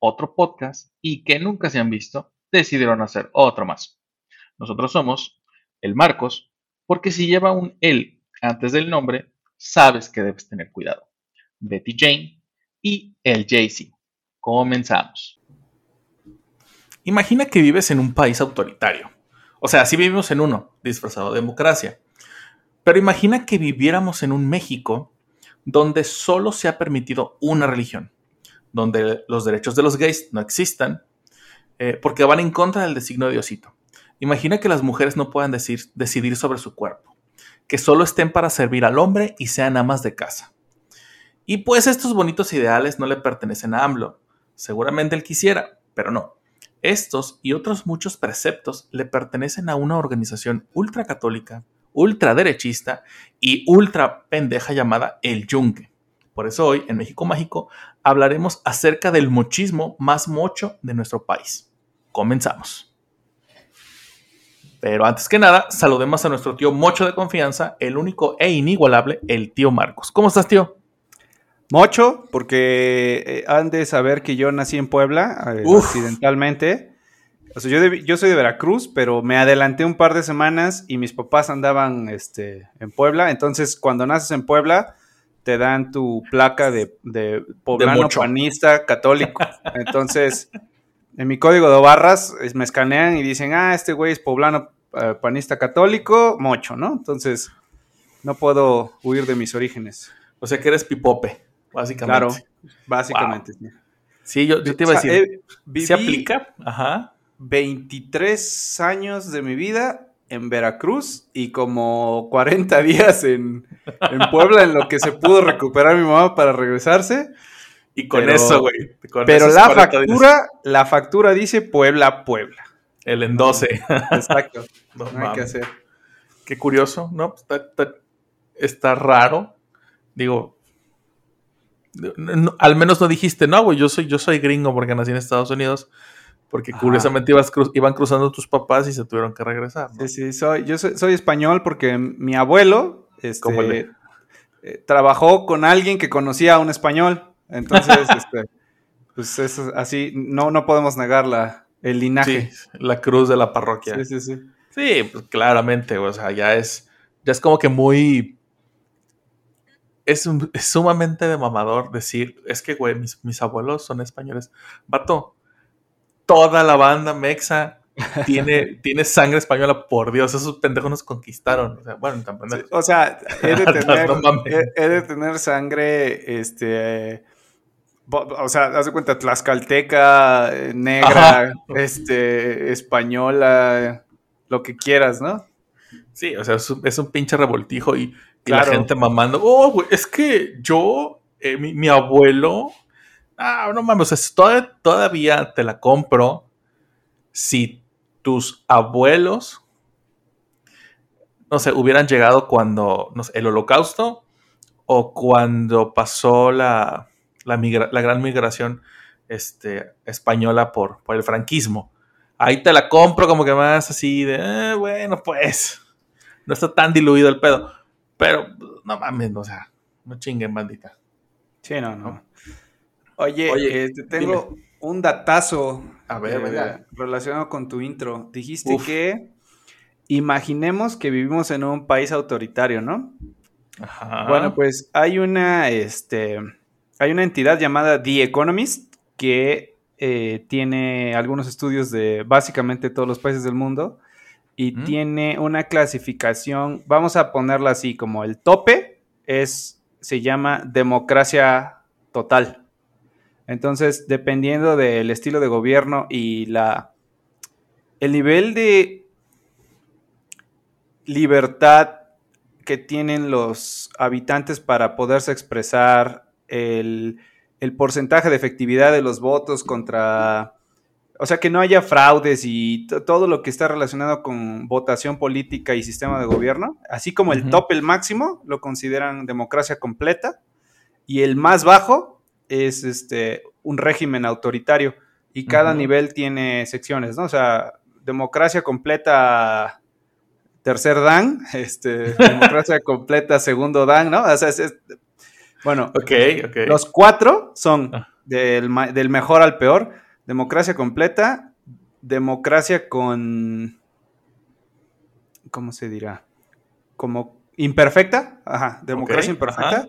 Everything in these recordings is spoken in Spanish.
otro podcast y que nunca se han visto, decidieron hacer otro más. Nosotros somos el Marcos, porque si lleva un él antes del nombre, sabes que debes tener cuidado. Betty Jane y el Jay-Z. Comenzamos. Imagina que vives en un país autoritario. O sea, sí vivimos en uno, disfrazado de democracia. Pero imagina que viviéramos en un México donde solo se ha permitido una religión, donde los derechos de los gays no existan, eh, porque van en contra del designio de Diosito. Imagina que las mujeres no puedan decir- decidir sobre su cuerpo, que solo estén para servir al hombre y sean amas de casa. Y pues estos bonitos ideales no le pertenecen a AMLO. Seguramente él quisiera, pero no. Estos y otros muchos preceptos le pertenecen a una organización ultracatólica, ultraderechista y ultra pendeja llamada El Yunque. Por eso hoy en México Mágico hablaremos acerca del mochismo más mocho de nuestro país. Comenzamos. Pero antes que nada, saludemos a nuestro tío mocho de confianza, el único e inigualable, el tío Marcos. ¿Cómo estás, tío? Mocho, porque eh, han de saber que yo nací en Puebla, eh, accidentalmente. O sea, yo, de- yo soy de Veracruz, pero me adelanté un par de semanas y mis papás andaban este, en Puebla. Entonces, cuando naces en Puebla, te dan tu placa de, de poblano panista católico. Entonces, en mi código de barras es- me escanean y dicen, ah, este güey es poblano eh, panista católico, mocho, ¿no? Entonces, no puedo huir de mis orígenes. O sea que eres pipope, básicamente. Claro, básicamente. sí. Sí, yo, yo te iba a O sea, decir. eh, ¿Se aplica? Ajá. 23 años de mi vida en Veracruz y como 40 días en, en Puebla en lo que se pudo recuperar mi mamá para regresarse. Y con Pero- eso, güey. Pero la 40 días, factura, la factura dice Puebla, Puebla. El en 12. Exacto. No No hay que hacer. Qué curioso, ¿no? Está, está- está raro. Digo. no- al menos no dijiste, no, güey, yo soy, yo soy gringo porque nací en Estados Unidos. Porque Ajá. curiosamente ibas cru- iban cruzando tus papás y se tuvieron que regresar. ¿no? Sí, sí, soy, yo soy, soy español porque mi abuelo este, eh, trabajó con alguien que conocía a un español. Entonces, este, pues eso, así, no, no podemos negar la, el Sí, linaje. la cruz de la parroquia. Sí, sí, sí. Sí, pues claramente, o sea, ya es, ya es como que muy, es, es sumamente de mamador decir, es que, güey, mis, mis abuelos son españoles. Vato, toda la banda mexa tiene, tiene sangre española, por Dios, esos pendejos nos conquistaron. O sea, bueno, tan pendejos. O sea, he de tener, No mames. he, he de tener sangre, este, o sea, haz de cuenta, tlaxcalteca, eh, negra, Ajá. este, española, lo que quieras, ¿no? Sí, o sea, es un, es un pinche revoltijo y, la gente mamando. Oh, güey, es que yo, eh, mi, mi abuelo. Ah, no mames, o sea, es toda- todavía te la compro si tus abuelos, no sé, hubieran llegado cuando, no sé, el holocausto o cuando pasó la, la, migra- la gran migración este, española por, por el franquismo. Ahí te la compro como que más así de, "Eh, bueno, pues, no está tan diluido el pedo. Pero, no mames, o sea, no chinguen, bandita. Sí, no, no. Oye, Oye, este, tengo un datazo A ver, eh, relacionado con tu intro. Dijiste Uf. que imaginemos que vivimos en un país autoritario, ¿no? Ajá. Bueno, pues hay una, este, hay una entidad llamada The Economist que eh, tiene algunos estudios de básicamente todos los países del mundo y Mm. tiene una clasificación, vamos a ponerla así, como el tope es, se llama democracia total. Entonces, dependiendo del estilo de gobierno y la, el nivel de libertad que tienen los habitantes para poderse expresar, el el porcentaje de efectividad de los votos contra... O sea, que no haya fraudes y to- todo lo que está relacionado con votación política y sistema de gobierno, así como el top, el máximo, lo consideran democracia completa, y el más bajo es este, un régimen autoritario, y cada nivel tiene secciones, ¿no? O sea, democracia completa tercer dan, este, democracia completa segundo dan, ¿no? O sea, es- es- bueno, Ok, ok. los cuatro son Ah. del, del mejor al peor. Democracia completa, democracia con... ¿Cómo se dirá? Como imperfecta. Ajá, democracia imperfecta. ajá.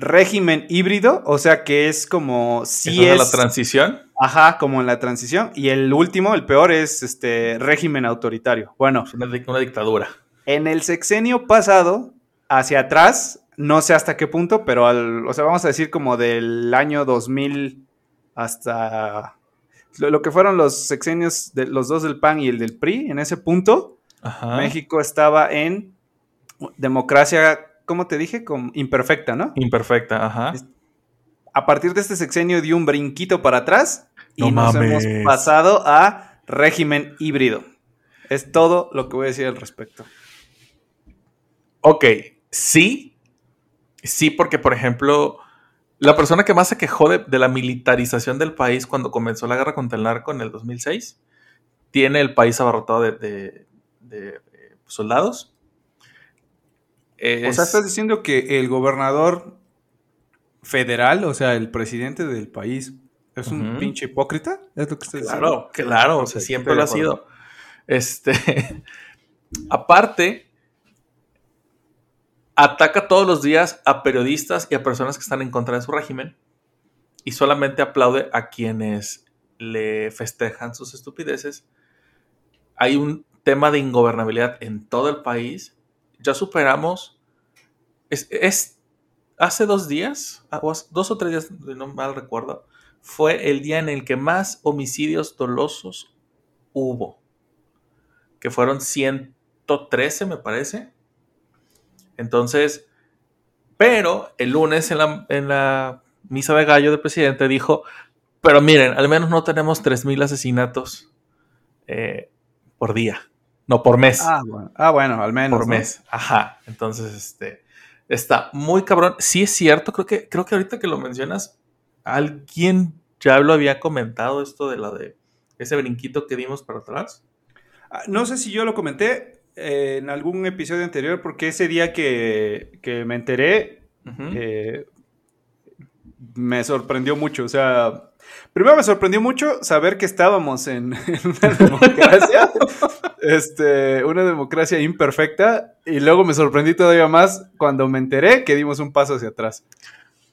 Régimen híbrido, o sea que es como si ¿Eso de es... la transición? Ajá, como en la transición. Y el último, el peor, es este régimen autoritario. Bueno, Una, dic- una dictadura. en el sexenio pasado, hacia atrás, no sé hasta qué punto, pero al, o sea, vamos a decir como del año 2000 hasta lo, lo que fueron los sexenios de los dos del PAN y el del PRI, en ese punto, Ajá. México estaba en democracia, ¿cómo te dije? Con, imperfecta, ¿no? Imperfecta, ajá. A partir de este sexenio dio un brinquito para atrás y No nos mames. hemos pasado a régimen híbrido. Es todo lo que voy a decir al respecto. Ok, sí. Sí, porque, por ejemplo, la persona que más se quejó de, de la militarización del país cuando comenzó la guerra contra el narco en el 2006, tiene el país abarrotado de, de- de, eh, O sea, Es- estás diciendo que el gobernador federal, o sea, el presidente del país, es un pinche hipócrita. ¿Es lo que estás diciendo? Claro, claro, o sea, siempre estoy lo ha sido. Este, aparte, ataca todos los días a periodistas y a personas que están en contra de su régimen y solamente aplaude a quienes le festejan sus estupideces. Hay un tema de ingobernabilidad en todo el país. Ya superamos. Es, hace dos días, ah, dos o tres días, no mal recuerdo, fue el día en el que más homicidios dolosos hubo. Que fueron 113, me parece. Entonces, pero el lunes en la, en la misa de gallo del presidente dijo, pero miren, al menos no tenemos 3.000 asesinatos eh, por día, no por mes Ah, bueno, ah, bueno, al menos. por ¿no? mes. Ajá. Entonces, este está muy cabrón. Sí es cierto, creo que, creo que ahorita que lo mencionas, alguien ya lo había comentado esto de la de ese brinquito que dimos para atrás. Ah, No sé si yo lo comenté eh, en algún episodio anterior, porque ese día que, que me enteré, eh, me sorprendió mucho. O sea, primero me sorprendió mucho saber que estábamos en, una democracia, este, una democracia imperfecta, y luego me sorprendí todavía más cuando me enteré que dimos un paso hacia atrás.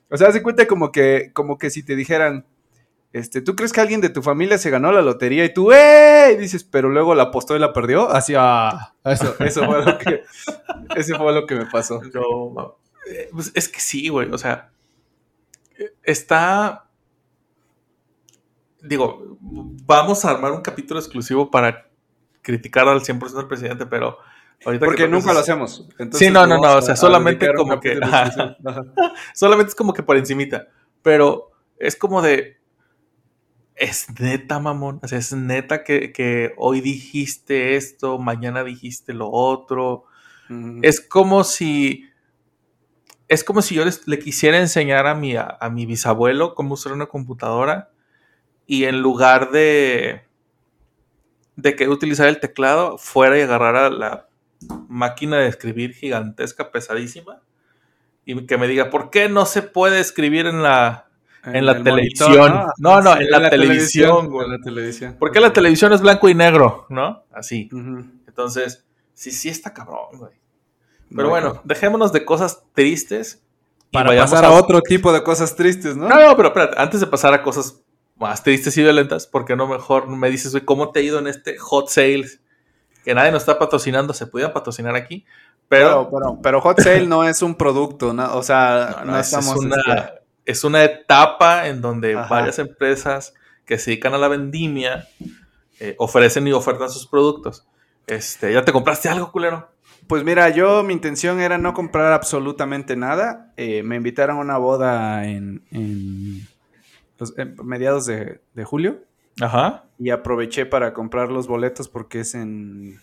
O sea, se cuenta como que, como que si te dijeran, este, ¿tú crees que alguien de tu familia se ganó la lotería y tú, ¡eh! Y dices, pero luego la apostó y la perdió? Así, ah, eso, eso fue lo que, eso fue lo que me pasó. Eh, pues es que sí, güey. O sea, eh, está. Digo, vamos a armar un capítulo exclusivo para criticar al 100% del presidente, pero ahorita que Porque nunca lo hacemos. Entonces, Sí, no, no, no, o sea, solamente como que- solamente es como que por encimita. Pero es como de. Es neta, mamón. O sea, es neta que, que hoy dijiste esto, mañana dijiste lo otro. Es como si. Es como si yo les- le quisiera enseñar a mi, a, a mi bisabuelo cómo usar una computadora. Y en lugar de. de que utilizar el teclado, fuera y agarrara la máquina de escribir gigantesca, pesadísima. Y que me diga, ¿por qué no se puede escribir en la. En la el televisión. monitor, No, no, en la televisión, güey. La televisión. ¿Por qué la televisión es blanco y negro? ¿No? Así. Entonces, sí, sí está cabrón, güey. Pero bueno, dejémonos de cosas tristes. Para pasar a otro tipo de cosas tristes, ¿no? No, no, pero espérate, antes de pasar a cosas más tristes y violentas, ¿por qué no mejor me dices, güey, cómo te ha ido en este hot sales? Que nadie nos está patrocinando, se pudiera patrocinar aquí, pero, Pero, pero, pero Hot Sale no es un producto, ¿no? O sea, no, no, no, es, es estamos. una, este, es una etapa en donde Ajá. varias empresas que se dedican a la vendimia eh, ofrecen y ofertan sus productos. Este, ¿Ya te compraste algo, culero? Pues mira, yo mi intención era no comprar absolutamente nada. Eh, me invitaron a una boda en, en los- en mediados de, de julio Ajá. y aproveché para comprar los boletos porque es en,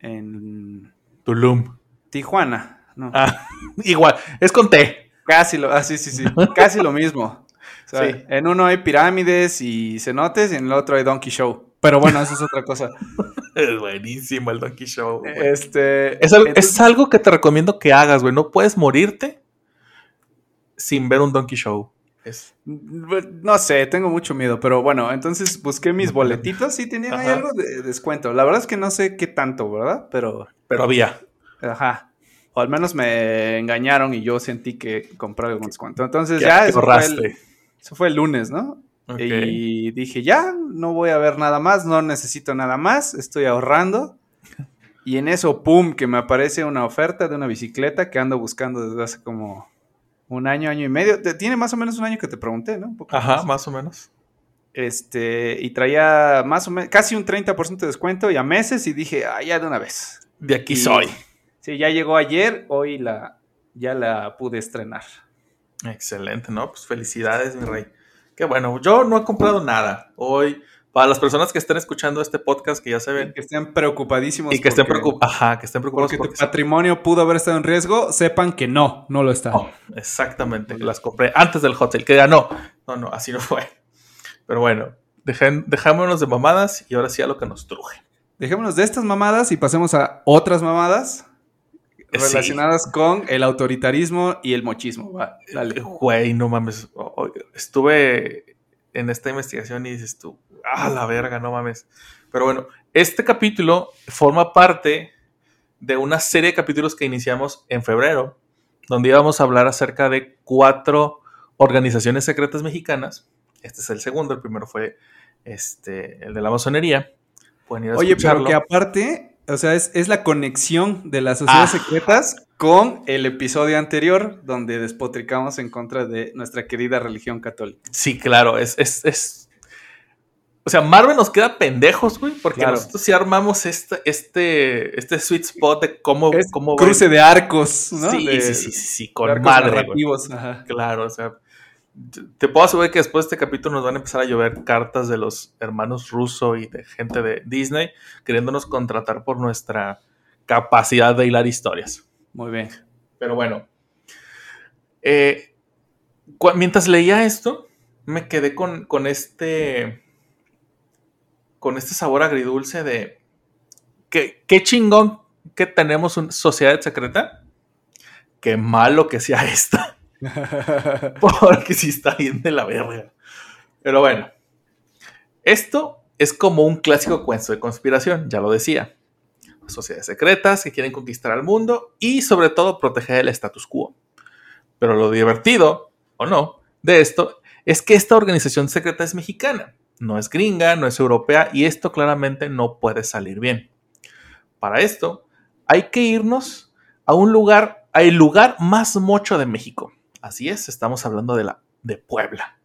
en Tulum. Tijuana. ¿no? Ah, igual, es con T. Casi lo, ah, sí, sí, sí, casi lo mismo. O sea, Sí. En uno hay pirámides y cenotes y en el otro hay Donkey Show. Pero bueno, eso es otra cosa. Es buenísimo el Donkey Show. güey. Este, Es, al- entonces- es algo que te recomiendo que hagas, güey. No puedes morirte sin ver un Donkey Show. Es, No sé, tengo mucho miedo, pero bueno, entonces busqué mis boletitos y tenían ahí algo de descuento. La verdad es que no sé qué tanto, ¿verdad? Pero, pero había. ajá. O al menos me engañaron y yo sentí que compré algo con descuento. Entonces ya, que eso fue, el, eso fue el lunes, ¿no? Y dije, ya, no voy a ver nada más, no necesito nada más, estoy ahorrando. Y en eso, pum, que me aparece una oferta de una bicicleta que ando buscando desde hace como un año, año y medio. Tiene más o menos un año que te pregunté, ¿no? Un poco Ajá, más. más o menos. Este, y traía más o menos, casi un 30% de descuento y a meses y dije, ah, ya de una vez. De aquí Y- soy. Sí, ya llegó ayer, hoy la, ya la pude estrenar. Excelente, ¿no? Pues felicidades, mi rey. Qué bueno. Yo no he comprado nada. Hoy, para las personas que estén escuchando este podcast, que ya se ven, Que estén preocupadísimos. y que estén preocupados. Ajá, que estén preocupados Porque tu porque patrimonio pudo haber estado en riesgo, sepan que no, no lo está. Oh, exactamente, las compré antes del hot sale, que ya no. No, no, así no fue. Pero bueno, dejen, dejámonos de mamadas y ahora sí a lo que nos truje. Dejémonos de estas mamadas y pasemos a otras mamadas Eh, Sí. relacionadas con el autoritarismo y el mochismo. Va, dale. Güey, no mames. Estuve en esta investigación y dices tú, ah, la verga, no mames. Pero bueno, este capítulo forma parte de una serie de capítulos que iniciamos en febrero, donde íbamos a hablar acerca de cuatro organizaciones secretas mexicanas. Este es el segundo, el primero fue este, el de la masonería. Pueden ir a Oye, pero que aparte, o sea, es, es la conexión de las sociedades Ah. secretas con el episodio anterior donde despotricamos en contra de nuestra querida religión católica. Sí, claro, es, es, es- O sea, Marvel nos queda pendejos, güey, porque Claro. nosotros sí armamos este, este, este sweet spot de cómo, Es cómo va- cruce de arcos, ¿no? Sí, De- sí, sí, sí, sí, con narrativos, ajá. Claro, o sea, te puedo asegurar que después de este capítulo nos van a empezar a llover cartas de los hermanos Russo y de gente de Disney queriéndonos contratar por nuestra capacidad de hilar historias. Muy bien. Pero bueno. Eh, mientras leía esto, me quedé con, con este. Con este sabor agridulce de. que- Qué chingón que tenemos una sociedad secreta. Qué malo que sea esta. Porque sí está bien de la verga. Pero bueno. Esto es como un clásico cuento de conspiración, ya lo decía sociedades secretas que quieren conquistar al mundo y sobre todo proteger el status quo. Pero lo divertido, o no, de esto es que esta organización secreta es mexicana, no es gringa, no es europea y esto claramente no puede salir bien. Para esto hay que irnos a un lugar, al lugar más mocho de México. Así es, estamos hablando de la de Puebla.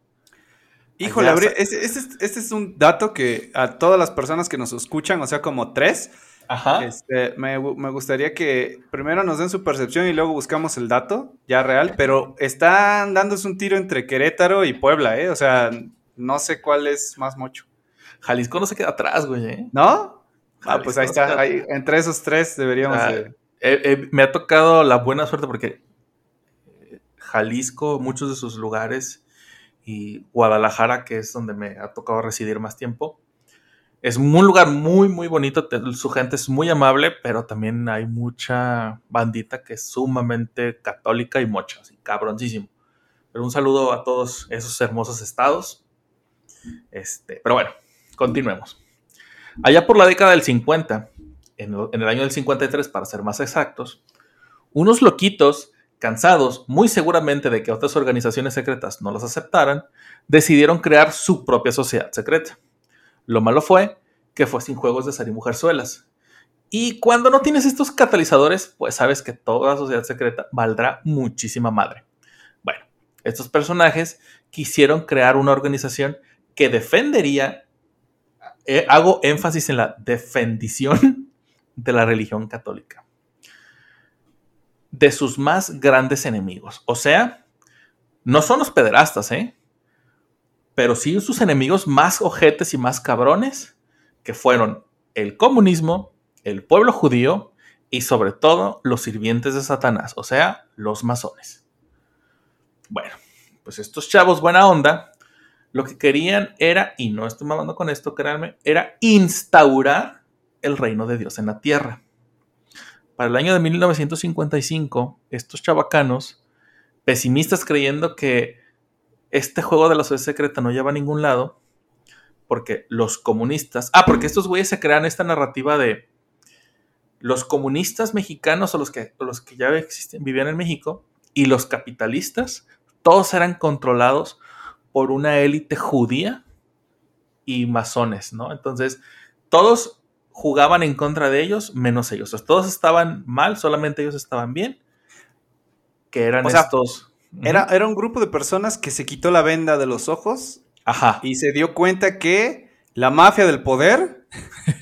Híjole, Allá este, este es- este es un dato que a todas las personas que nos escuchan, o sea, como tres, Ajá. este, me, me gustaría que primero nos den su percepción y luego buscamos el dato ya real, pero están dándose un tiro entre Querétaro y Puebla, ¿eh? O sea, no sé cuál es más mucho. Jalisco no se queda atrás, güey. ¿eh? ¿No? Ah, pues ahí está. ahí- entre esos tres deberíamos Ah, de... Eh, eh, me ha tocado la buena suerte porque Jalisco, muchos de sus lugares, y Guadalajara, que es donde me ha tocado residir más tiempo, es un lugar muy, muy bonito. Su gente es muy amable, pero también hay mucha bandita que es sumamente católica y mocha, así, cabroncísimo. Pero un saludo a todos esos hermosos estados. Este, pero bueno, continuemos. Allá por la década del 50, en el, año del 53 para ser más exactos, unos loquitos, cansados muy seguramente de que otras organizaciones secretas no los aceptaran, decidieron crear su propia sociedad secreta. Lo malo fue que fue sin juegos de azar y mujerzuelas. Y cuando no tienes estos catalizadores, pues sabes que toda sociedad secreta valdrá muchísima madre. Bueno, estos personajes quisieron crear una organización que defendería, eh, hago énfasis en la defendición de la religión católica. de sus más grandes enemigos. O sea, no son los pederastas, ¿eh? Pero sí sus enemigos más ojetes y más cabrones, que fueron el comunismo, el pueblo judío y sobre todo los sirvientes de Satanás, o sea, los masones. Bueno, pues estos chavos buena onda, lo que querían era, y no estoy mamando con esto, créanme, era instaurar el reino de Dios en la tierra. Para el año de 1955, estos chavacanos, pesimistas creyendo que este juego de la sociedad secreta no lleva a ningún lado, porque los comunistas, ah, porque estos güeyes se crean esta narrativa de los comunistas mexicanos o los que, los que ya existen, vivían en México y los capitalistas, todos eran controlados por una élite judía y masones, ¿no? Entonces, todos jugaban en contra de ellos, menos ellos. todos estaban mal, solamente ellos estaban bien. Que eran estos. Era, era un grupo de personas que se quitó la venda de los ojos. Ajá. Y se dio cuenta que la mafia del poder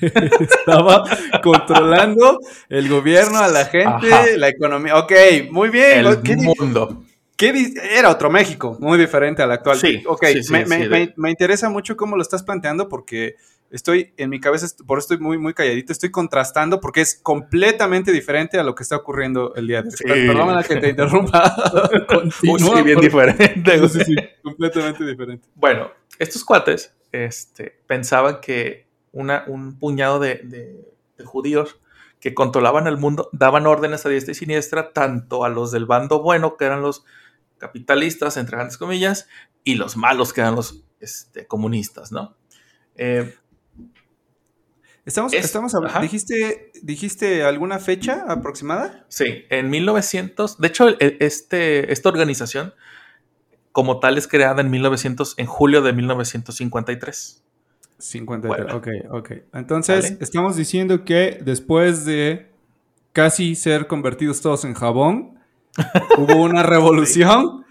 estaba controlando el gobierno, a la gente, la economía. Ok, muy bien. El mundo. Era otro México, muy diferente al actual. Sí, ok, me, interesa mucho cómo lo estás planteando porque estoy en mi cabeza, por eso estoy muy, muy calladito, estoy contrastando porque es completamente diferente a lo que está ocurriendo el día de hoy. Perdóname que te interrumpa. sí, bien diferente. Sí, sí, completamente diferente. Bueno, estos cuates este, pensaban que una, un puñado de, de judíos que controlaban el mundo daban órdenes a diestra y siniestra tanto a los del bando bueno, que eran los capitalistas, entre grandes comillas, y los malos, que eran los este, comunistas, ¿no? Eh, estamos, estamos hablando, ¿dijiste, ¿dijiste alguna fecha aproximada? Sí, en 1900, de hecho, este, esta organización como tal es creada en 1900, en julio de 1953. 53, ok, ok. Entonces, estamos diciendo que después de casi ser convertidos todos en jabón, hubo una revolución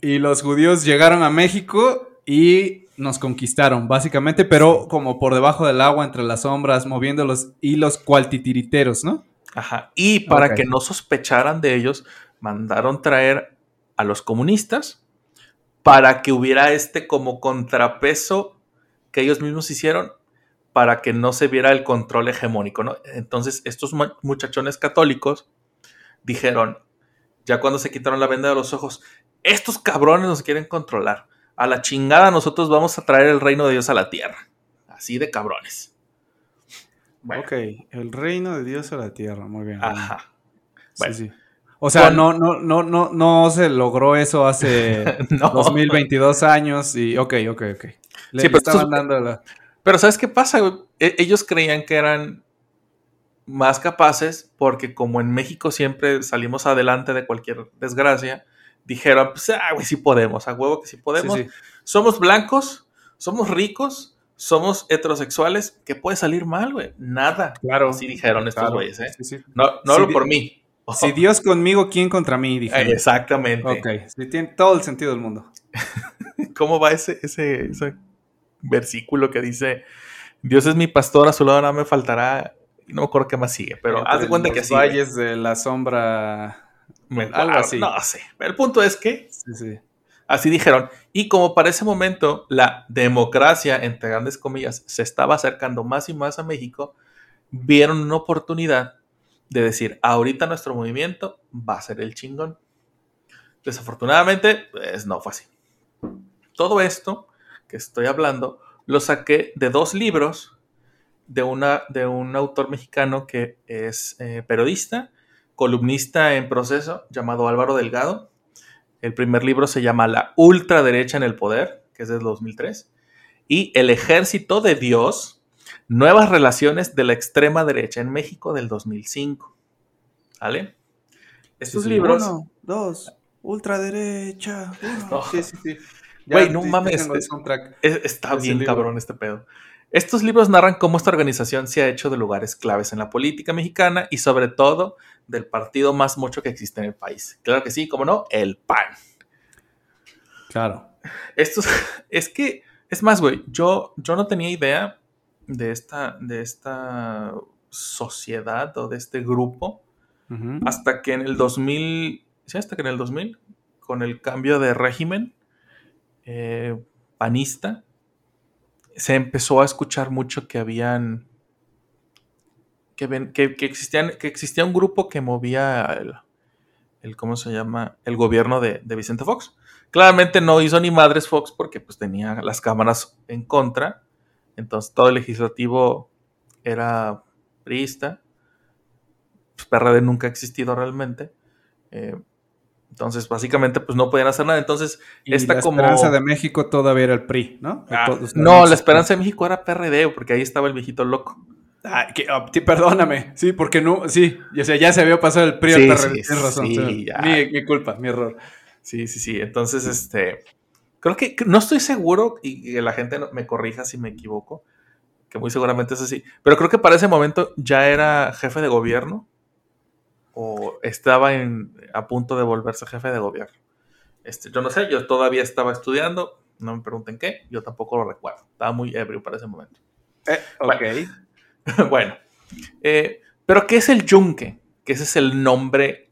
y los judíos llegaron a México y nos conquistaron, básicamente, pero como por debajo del agua, entre las sombras, moviendo los hilos cualtitiriteros, ¿no? Ajá. Y para que no sospecharan de ellos, mandaron traer a los comunistas para que hubiera este como contrapeso que ellos mismos hicieron para que no se viera el control hegemónico, ¿no? Entonces, estos muchachones católicos dijeron, ya cuando se quitaron la venda de los ojos, estos cabrones nos quieren controlar. A la chingada nosotros vamos a traer el reino de Dios a la tierra. Así de cabrones. Ok, el reino de Dios a la tierra, muy bien. Ajá. Sí, sí. O sea, no, no, no, no, no se logró eso hace 2022 años y ok, ok, ok. Le, sí, pero, estaban dando la... pero ¿sabes qué pasa? E, ellos creían que eran más capaces porque como en México siempre salimos adelante de cualquier desgracia, dijeron, pues, ah, güey, sí podemos, a huevo que sí podemos. Somos blancos, somos ricos, somos heterosexuales, ¿qué puede salir mal, güey? Nada. Claro. Así dijeron estos güeyes, ¿eh? No, no hablo por mí. Si Dios conmigo, ¿quién contra mí? Dijeron. Exactamente. Ok, tiene todo el sentido del mundo. ¿Cómo va ese, ese, ese versículo que dice, Dios es mi pastor, a su lado no me faltará no me acuerdo qué más sigue, pero haz de cuenta que así. valles de la sombra. algo así. No sé. El punto es que. Así dijeron. Y como para ese momento la democracia, entre grandes comillas, se estaba acercando más y más a México, vieron una oportunidad de decir: ahorita nuestro movimiento va a ser el chingón. Desafortunadamente, pues no fue así. Todo esto que estoy hablando lo saqué de dos libros de, una, de un autor mexicano que es eh, periodista, columnista en proceso, llamado Álvaro Delgado. El primer libro se llama La ultraderecha en el poder, que es del 2003. Y El ejército de Dios, nuevas relaciones de la extrema derecha en México del 2005. ¿Vale? Estos libros... Uno, dos, ultraderecha. Sí, sí, sí. Güey, no mames. está bien cabrón este pedo. Estos libros narran cómo esta organización se ha hecho de lugares claves en la política mexicana y sobre todo del partido más mucho que existe en el país. Claro que sí, como no, el PAN. Claro. Esto es que, es más, güey, yo, yo no tenía idea de esta, de esta sociedad o de este grupo hasta que en el 2000, sí, hasta que en el 2000, con el cambio de régimen eh, panista, se empezó a escuchar mucho que habían, que, que existían, que existía un grupo que movía el, el- ¿cómo se llama? El gobierno de, de Vicente Fox. Claramente no hizo ni madres Fox porque pues tenía las cámaras en contra, entonces todo el legislativo era priista pues, PRD nunca ha existido realmente. Eh, entonces, básicamente, pues no podían hacer nada. Entonces, Y esta la como. esperanza de México todavía era el PRI, ¿no? Ah, no, la esperanza de México era PRD, porque ahí estaba el viejito loco. Ah, que- tí- perdóname, sí, porque no, sí, o sea, ya se había pasado el PRI Sí, al PRD, sí, tienes razón. sí. Mi, mi culpa, mi error. Sí, sí, sí. Entonces, este. Creo que no estoy seguro, y que la gente me corrija si me equivoco, que muy seguramente es así. Pero creo que para ese momento ya era jefe de gobierno o estaba en, a punto de volverse jefe de gobierno. Este, yo no sé, yo todavía estaba estudiando, no me pregunten qué, yo tampoco lo recuerdo. Estaba muy ebrio para ese momento. Eh, ok. bueno, eh, pero ¿qué es el yunque? Que ese es el nombre.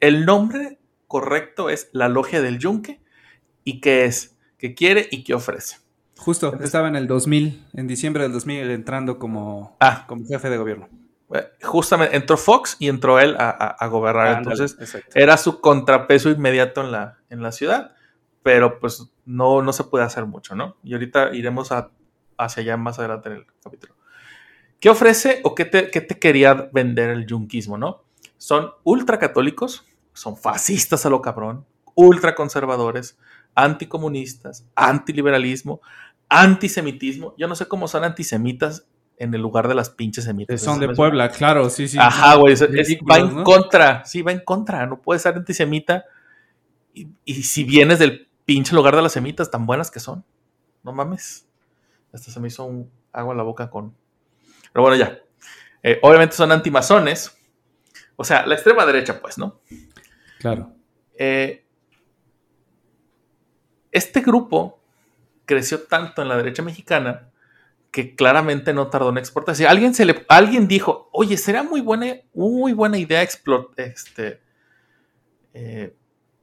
El nombre correcto es la logia del yunque. ¿Y qué es? ¿Qué quiere y qué ofrece? Justo, estaba en el 2000, en diciembre del 2000, entrando como, Ah. como jefe de gobierno. Eh, Justamente entró Fox y entró él a, a- a gobernar. Entonces era su contrapeso inmediato en la, en la ciudad. Pero pues no, no se puede hacer mucho, ¿no? Y ahorita iremos a- hacia allá más adelante en el capítulo. ¿Qué ofrece o qué te, qué te quería vender el yunquismo, no? Son ultracatólicos, son fascistas a lo cabrón, ultraconservadores, anticomunistas, antiliberalismo, antisemitismo. Yo no sé cómo son antisemitas en el lugar de las pinches semitas. Son Eso de Puebla, claro, sí, sí. Ajá, güey. es- es- Ridículos, va en ¿no? contra. Sí, va en contra. No puedes ser antisemita. Y, y si vienes del pinche lugar de las semitas, tan buenas que son. No mames. Hasta se me hizo un agua en la boca con. Pero bueno, ya. Eh, obviamente son antimasones. O sea, la extrema derecha, pues, ¿no? Claro. Eh, este grupo creció tanto en la derecha mexicana que claramente no tardó en exportarse. Alguien, se le, alguien dijo, oye, será muy buena, muy buena idea este, eh,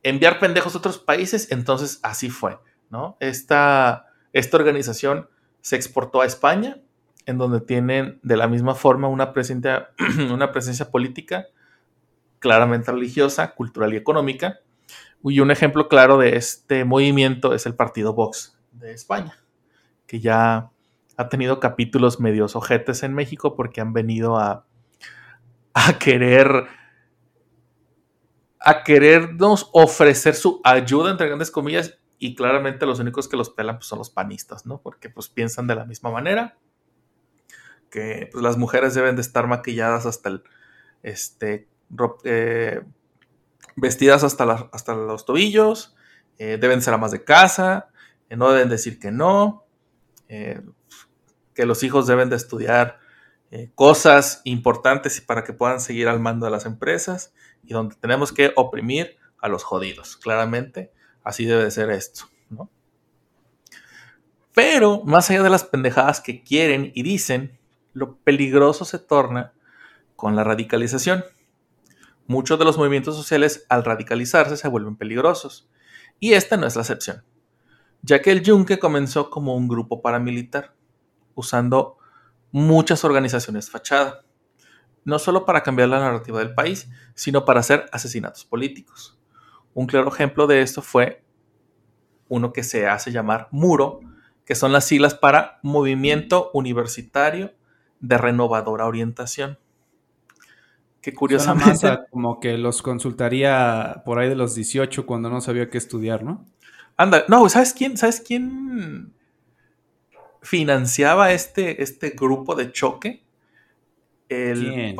enviar pendejos a otros países. Entonces así fue, ¿no? Esta, esta organización se exportó a España, en donde tienen de la misma forma una presencia, una presencia política claramente religiosa, cultural y económica. Y un ejemplo claro de este movimiento es el partido Vox de España, que ya ha tenido capítulos medios ojetes en México porque han venido a, a querer a querernos ofrecer su ayuda entre grandes comillas y claramente los únicos que los pelan pues, son los panistas, ¿no? Porque pues piensan de la misma manera que pues, las mujeres deben de estar maquilladas hasta el este eh, vestidas hasta, la- hasta los tobillos, eh, deben ser amas de casa, eh, no deben decir que no, que los hijos deben de estudiar eh, cosas importantes para que puedan seguir al mando de las empresas y donde tenemos que oprimir a los jodidos, claramente, así debe de ser esto, ¿no? Pero más allá de las pendejadas que quieren y dicen, lo peligroso se torna con la radicalización. Muchos de los movimientos sociales al radicalizarse se vuelven peligrosos. Y esta no es la excepción, ya que el Yunque comenzó como un grupo paramilitar, usando muchas organizaciones fachada, no solo para cambiar la narrativa del país, sino para hacer asesinatos políticos. Un claro ejemplo de esto fue uno que se hace llamar Muro, que son las siglas para Movimiento Universitario de Renovadora Orientación. Que Suena curiosamente... más a como que los consultaría por ahí de los 18 cuando no sabía qué estudiar, ¿no? Anda, no, ¿sabes quién? ¿Sabes quién financiaba este, este grupo de choque? El,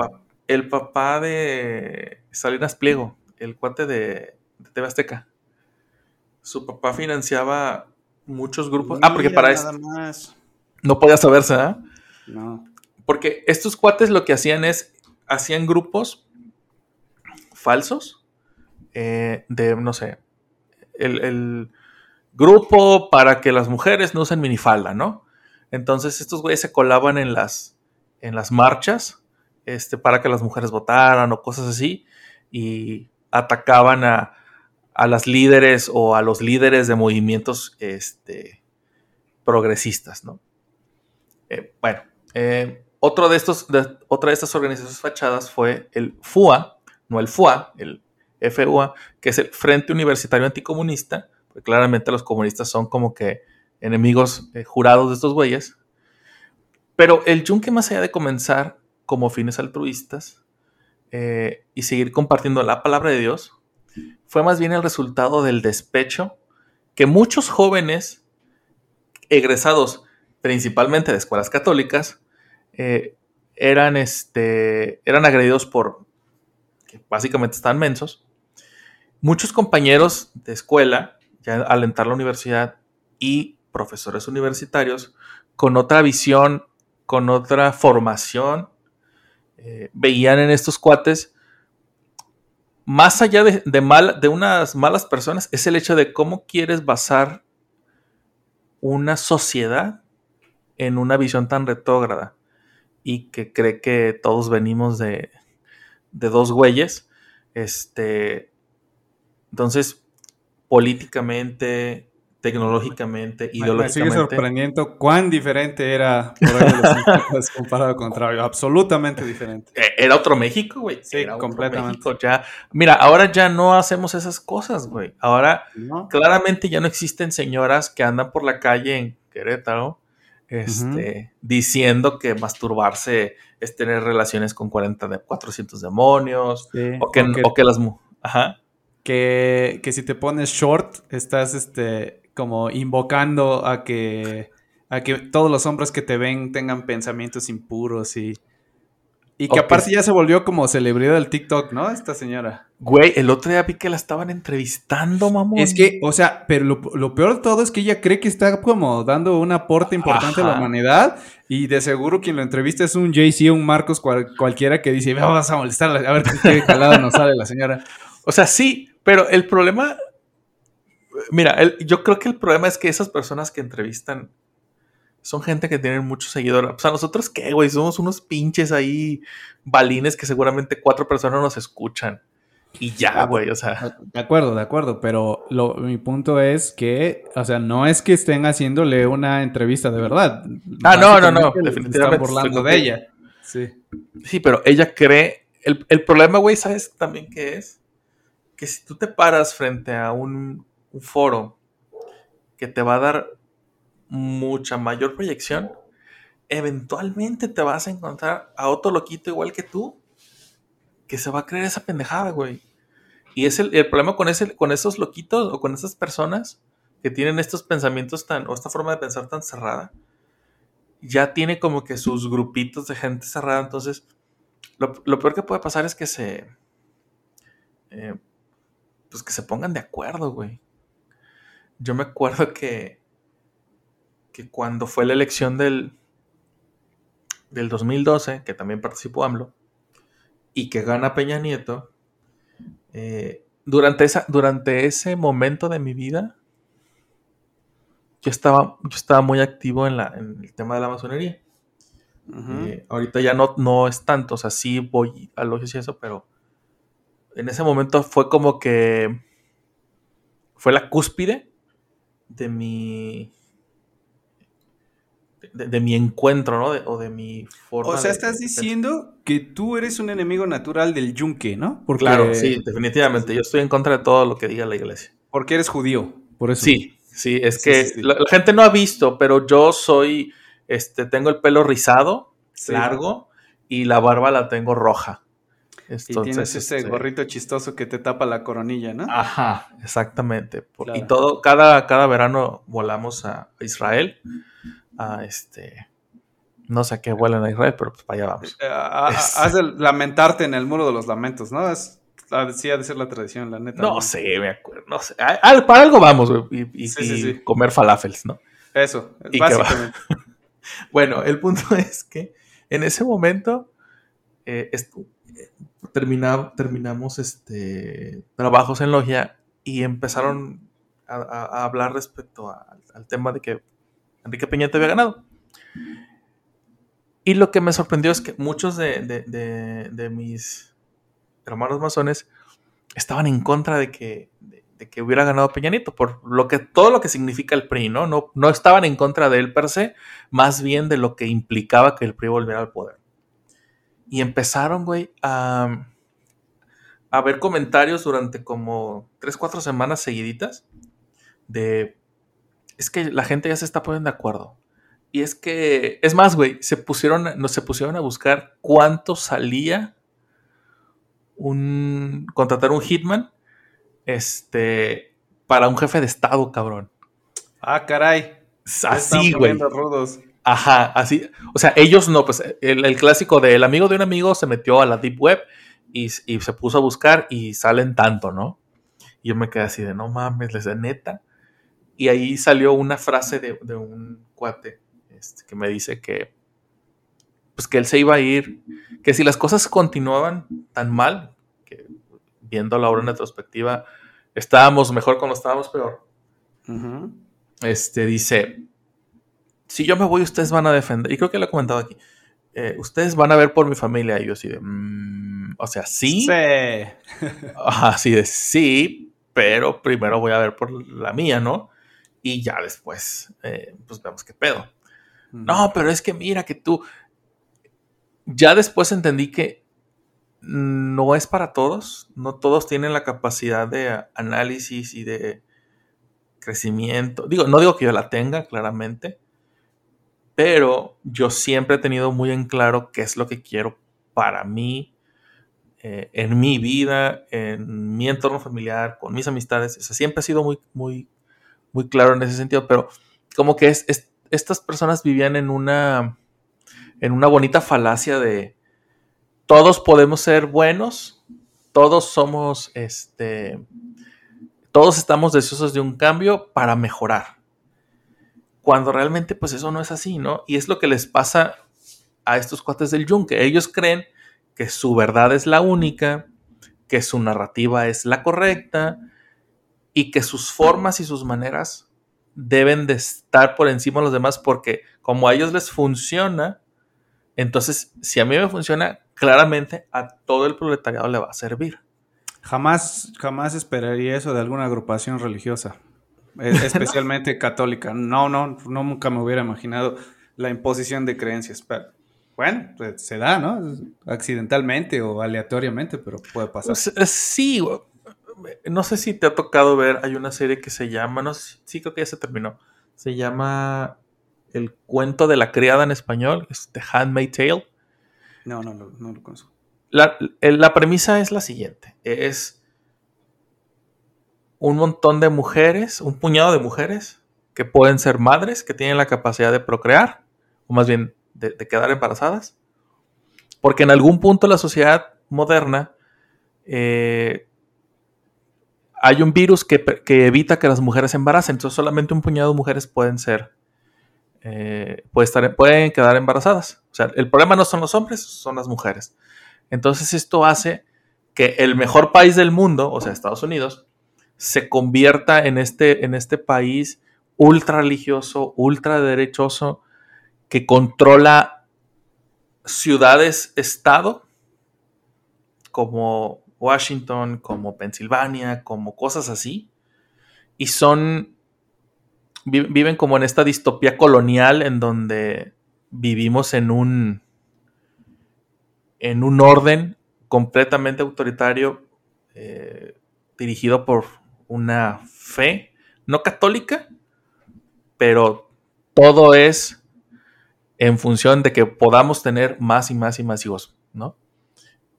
el papá de Salinas Pliego, el cuate de, de TV Azteca. Su papá financiaba muchos grupos. ah, porque Mira, para esto no podía saberse, ¿ah? No. Porque estos cuates lo que hacían es, hacían grupos falsos eh, de, no sé, el, el grupo para que las mujeres no usen minifalda, ¿no? Entonces estos güeyes se colaban en las, en las marchas este, para que las mujeres votaran o cosas así, y atacaban a, a las líderes o a los líderes de movimientos este, progresisas, ¿no? Eh, bueno, eh, otro de estos, otra de estas organizaciones fachadas fue el FUA, no el FUA, el FUA, que es el Frente Universitario Anticomunista, porque claramente los comunistas son como que enemigos eh, jurados de estos güeyes. Pero el yunque, más allá de comenzar como fines altruistas eh, y seguir compartiendo la palabra de Dios, fue más bien el resultado del despecho que muchos jóvenes egresados principalmente de escuelas católicas eh, eran, este, eran agredidos por que básicamente están mensos. Muchos compañeros de escuela, ya al entrar la universidad, y profesores universitarios con otra visión, con otra formación, eh, veían en estos cuates más allá de, mal, de unas malas personas, es el hecho de cómo quieres basar una sociedad en una visión tan retrógrada y que cree que todos venimos de, de dos güeyes. Este, entonces, políticamente, tecnológicamente, Me- Me sigue ideológicamente. sorprendiendo cuán diferente era por ahí los 50 comparado con Travis. Absolutamente diferente. Eh, Era otro México, güey. Sí, Era completamente. México, ya. Mira, ahora ya no hacemos esas cosas, güey. Ahora ¿no? claramente ya no existen señoras que andan por la calle en Querétaro este, diciendo que masturbarse es tener relaciones con 40 de 400 demonios Sí. o, que, O que- o que las... mu- Ajá. que, que si te pones short, estás este como invocando a que a que todos los hombres que te ven tengan pensamientos impuros y y que O que aparte ya se volvió como celebridad del TikTok, ¿no? Esta señora. Güey, el otro día vi que la estaban entrevistando, mamón. Es que, o sea, pero lo, lo peor de todo es que ella cree que está como dando un aporte importante a la humanidad y de seguro quien lo entrevista es un JC, un Marcos cual- cualquiera que dice, vamos a molestarla, a ver qué calada nos sale la señora. O sea, sí, pero el problema... Mira, el- yo creo que el problema es que esas personas que entrevistan son gente que tienen muchos seguidores. O sea, nosotros qué, güey, somos unos pinches ahí balines que seguramente cuatro personas nos escuchan. Y ya, güey, o sea... De acuerdo, de acuerdo, pero lo- mi punto es que, o sea, no es que estén haciéndole una entrevista de verdad. Ah, no, no, no, definitivamente Están burlando de ella. Sí. Sí, pero ella cree. El, el problema, güey, ¿sabes también qué es? Que si tú te paras frente a un, un foro que te va a dar mucha mayor proyección, eventualmente te vas a encontrar a otro loquito igual que tú que se va a creer esa pendejada, güey. Y es el, el problema con, ese, con esos loquitos o con esas personas que tienen estos pensamientos tan, o esta forma de pensar tan cerrada, ya tiene como que sus grupitos de gente cerrada. Entonces, lo, lo peor que puede pasar es que se. eh, pues que se pongan de acuerdo, güey. Yo me acuerdo que. Que cuando fue la elección del. Del 2012, que también participó AMLO, y que gana Peña Nieto, eh, durante, esa, durante ese momento de mi vida, yo estaba, yo estaba muy activo en, la, en el tema de la masonería. Eh, ahorita ya no, no es tanto, o sea, sí voy a logios y eso, pero en ese momento fue como que fue la cúspide de mi de, de mi encuentro, ¿no? De- o de mi forma. O sea, de- estás diciendo que tú eres un enemigo natural del yunque, ¿no? Porque, Claro, sí, definitivamente. Yo estoy en contra de todo lo que diga la iglesia. Porque eres judío, por eso. Sí, sí, es Sí, que sí, sí. La, la gente no ha visto, pero yo soy, este, tengo el pelo rizado, largo, y la barba la tengo roja. Y tienes ese este, gorrito chistoso que te tapa la coronilla, ¿no? Ajá, exactamente. Por- Claro. Y todo, cada, cada verano volamos a Israel, a este, no sé a qué vuelan a Israel, pero pues para allá vamos. Eh, a- a- Es- Has de lamentarte en el muro de los lamentos, ¿no? Es, sí, ha de ser la tradición, la neta. No sé, me acuerdo, no sé. A- al- para algo vamos, güey, y, y- Sí, sí, y sí. comer falafels, ¿no? Eso, Y básicamente. Bueno, el punto es que en ese momento eh, eh, termina- terminamos este, trabajos en logia y empezaron a, hablar respecto al tema de que Enrique Peña te había ganado. Y lo que me sorprendió es que muchos de, de- de- de mis hermanos masones estaban en contra de que, de, que hubiera ganado Peña Nieto, por lo que, todo lo que significa el PRI, ¿no? ¿no? No estaban en contra de él per se, más bien de lo que implicaba que el PRI volviera al poder. Y empezaron, güey, a, a ver comentarios durante como 3, 4 semanas seguiditas de... Es que la gente ya se está poniendo de acuerdo. Y es que, es más, güey, se pusieron, no, se pusieron a buscar cuánto salía un contratar un hitman este para un jefe de estado, cabrón. Ah, caray. Así, güey. rudos. Ajá, así. O sea, ellos no, pues el, el clásico del amigo de un amigo se metió a la Deep Web y, y se puso a buscar y salen tanto, ¿no? Y yo me quedé así de, no mames, les de neta. Y ahí salió una frase de, de un cuate este, que me dice que, pues que él se iba a ir, que si las cosas continuaban tan mal, que viéndolo ahora en retrospectiva, estábamos mejor cuando estábamos peor este dice, si yo me voy, ustedes van a defender, y creo que lo he comentado aquí, eh, ustedes van a ver por mi familia, y yo así de, "Mm", o sea, sí, Sí. Así de, sí, pero primero voy a ver por la mía, ¿no? Y ya después, eh, pues vemos qué pedo. No, pero es que mira que tú, ya después entendí que no es para todos, no todos tienen la capacidad de análisis y de crecimiento. Digo, no digo que yo la tenga, claramente, pero yo siempre he tenido muy en claro qué es lo que quiero para mí, eh, en mi vida, en mi entorno familiar, con mis amistades. Siempre he sido muy, muy, muy claro en ese sentido, pero como que es- estas personas vivían en una, en una bonita falacia de todos podemos ser buenos, todos somos, este, todos estamos deseosos de un cambio para mejorar. Cuando realmente pues eso no es así, ¿no? Y es lo que les pasa a estos cuates del yunque. Ellos creen que su verdad es la única, que su narrativa es la correcta y que sus formas y sus maneras deben de estar por encima de los demás porque como a ellos les funciona, entonces si a mí me funciona, claramente a todo el proletariado le va a servir. Jamás, jamás esperaría eso de alguna agrupación religiosa, especialmente católica. No, no, no, nunca me hubiera imaginado la imposición de creencias. Pero, bueno, pues, se da, ¿no? Accidentalmente o aleatoriamente, pero puede pasar. Pues, eh, sí, no sé si te ha tocado ver, hay una serie que se llama, no sé, sí creo que ya se terminó, se llama El cuento de la criada en español, es The Handmaid Tale. No, no, no, no lo conozco. La, la premisa es la siguiente, es un montón de mujeres, un puñado de mujeres que pueden ser madres, que tienen la capacidad de procrear, o más bien de, quedar embarazadas, porque en algún punto la sociedad moderna eh, hay un virus que, evita que las mujeres se embaracen, entonces solamente un puñado de mujeres pueden ser, eh, estar, pueden quedar embarazadas. O sea, el problema no son los hombres, son las mujeres. Entonces esto hace que el mejor país del mundo, o sea, Estados Unidos, se convierta en este, en este país ultra religioso, ultra derechoso, que controla ciudades-estado, como Washington, como Pensilvania, como cosas así, y son, vi- viven como en esta distopía colonial en donde vivimos en un, en un orden completamente autoritario eh, dirigido por una fe no católica, pero todo es en función de que podamos tener más y más y más hijos, ¿no?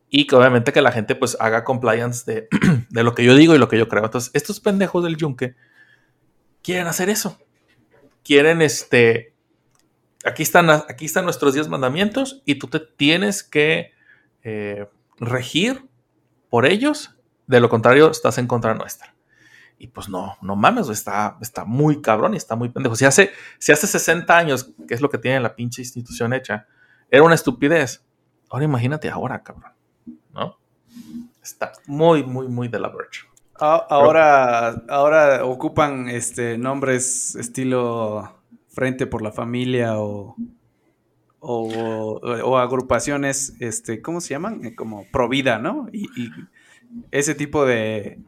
Y que obviamente que la gente pues haga compliance de, de lo que yo digo y lo que yo creo. Entonces, estos pendejos del yunque quieren hacer eso. Quieren este... Aquí están, aquí están nuestros 10 mandamientos y tú te tienes que eh, regir por ellos. De lo contrario, estás en contra nuestra. Y pues no, no mames, está, está muy cabrón y está muy pendejo. Si hace, si hace 60 años, que es lo que tiene la pinche institución hecha, era una estupidez. Ahora imagínate ahora, cabrón. ¿No? Está muy, muy, muy de la verge. Ahora, ahora ocupan este nombres estilo Frente por la Familia o, o, agrupaciones, este, ¿cómo se llaman? Eh, Como Provida, ¿no? Y, ese tipo de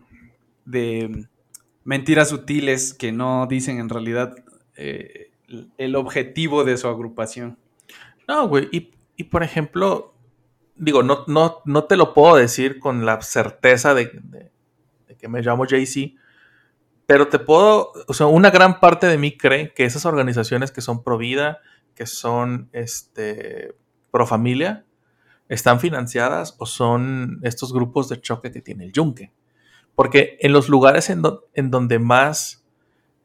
mentiras sutiles que no dicen en realidad eh, el objetivo de su agrupación. No, güey. Y, y, por ejemplo, digo, no, no, no te lo puedo decir con la certeza de, de- que me llamo Jay-Z, pero te puedo, o sea, una gran parte de mí cree que esas organizaciones que son pro vida, que son este, pro familia, están financiadas o son estos grupos de choque que tiene el yunque. Porque en los lugares en, en donde más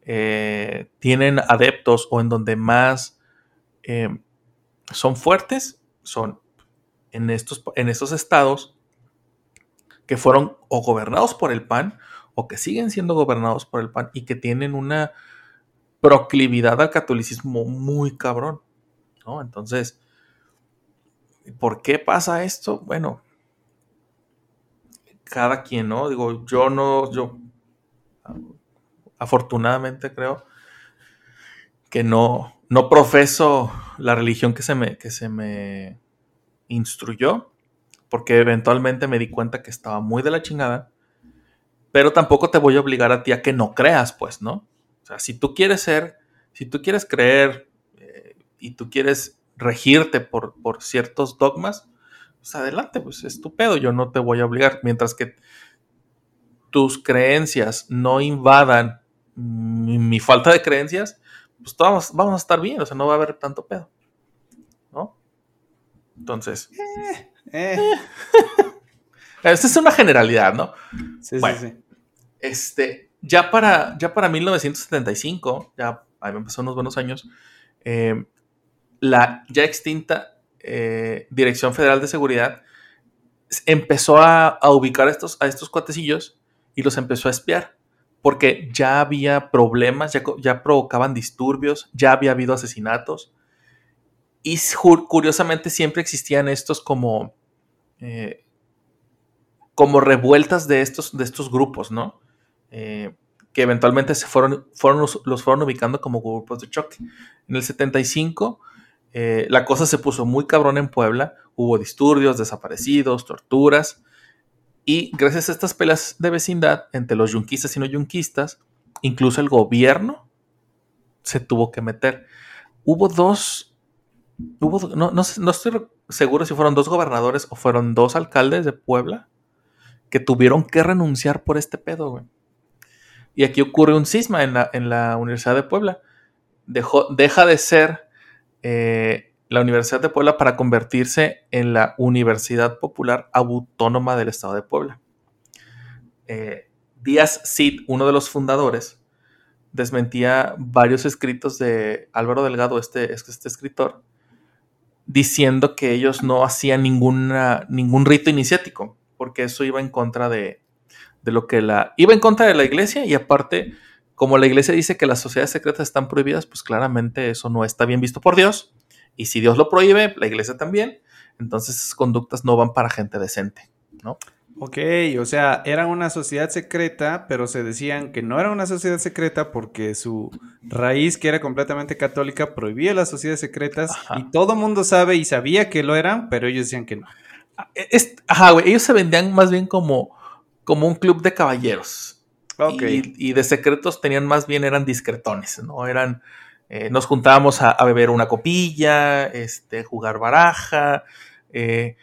eh, tienen adeptos o en donde más eh, son fuertes, son en estos, en estos estados que fueron o gobernados por el PAN o que siguen siendo gobernados por el PAN y que tienen una proclividad al catolicismo muy cabrón. ¿no? Entonces, ¿por qué pasa esto? Bueno, cada quien, ¿no? Digo, yo no, yo afortunadamente creo que no, no profeso la religión que se me, que se me instruyó, porque eventualmente me di cuenta que estaba muy de la chingada, pero tampoco te voy a obligar a ti a que no creas, pues, ¿no? O sea, si tú quieres ser, si tú quieres creer eh, y tú quieres regirte por, por ciertos dogmas, pues adelante, pues es tu pedo, yo no te voy a obligar, mientras que tus creencias no invadan mi, mi falta de creencias, pues todos vamos a estar bien, o sea, no va a haber tanto pedo, ¿no? Entonces, Eh, esta es una generalidad, ¿no? sí, Bueno. sí, sí. Este, ya para, ya para 1975, ya ahí me pasó unos buenos años, eh, la ya extinta eh, Dirección Federal de Seguridad empezó a, ubicar a estos, a estos cuatecillos y los empezó a espiar, porque ya había problemas, ya, provocaban disturbios, ya había habido asesinatos, y curiosamente siempre existían estos como... eh, como revueltas de estos, de estos grupos, ¿no? Eh, que eventualmente se fueron, fueron, los- los fueron ubicando como grupos de choque. En el 75, eh, la cosa se puso muy cabrón en Puebla, hubo disturbios, desaparecidos, torturas, y gracias a estas peleas de vecindad entre los yunquistas y no yunquistas, incluso el gobierno se tuvo que meter. Hubo dos, hubo, no, no estoy seguro si fueron dos gobernadores o fueron dos alcaldes de Puebla que tuvieron que renunciar por este pedo, güey. Y aquí ocurre un cisma en la, en la Universidad de Puebla. Dejó, deja de ser eh, la Universidad de Puebla para convertirse en la Universidad Popular Autónoma del Estado de Puebla. Eh, Díaz Cid, uno de los fundadores, desmentía varios escritos de Álvaro Delgado, este, este escritor, diciendo que ellos no hacían ningún rito iniciático, porque eso iba en contra de, de lo que la... iba en contra de la iglesia y aparte, como la iglesia dice que las sociedades secretas están prohibidas, pues claramente eso no está bien visto por Dios. Y si Dios lo prohíbe, la iglesia también, entonces esas conductas no van para gente decente, ¿no? Ok, o sea, eran una sociedad secreta, pero se decían que no era una sociedad secreta porque su raíz, que era completamente católica, prohibía las sociedades secretas Ajá. y todo mundo sabe y sabía que lo eran, pero ellos decían que no. Es- ajá, güey, ellos se vendían más bien como, como un club de caballeros. Y, y de secretos tenían más bien, eran discretones, ¿no? Eran, eh, nos juntábamos a, a beber una copilla, este, jugar baraja, eh,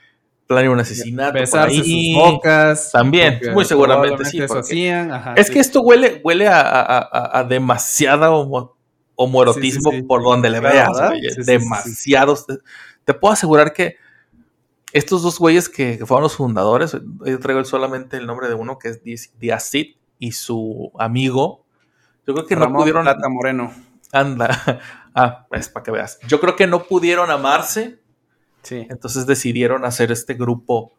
planear un asesinato. por Besarse ahí. sus bocas. También, muy seguramente sí, Eso porque- hacían. ajá, Es sí. que esto huele, huele a, a- a- a demasiada homo- homoerotismo Sí, sí, sí. por donde le Claro, veas, demasiados. Te, te puedo asegurar que estos dos güeyes que, que fueron los fundadores, yo traigo solamente el nombre de uno que es Diaz- Díaz Cid y su amigo. Yo creo que no pudieron. Plata Moreno. Anda. Ah, es para que veas. Yo creo que no pudieron amarse, Sí. entonces decidieron hacer este grupo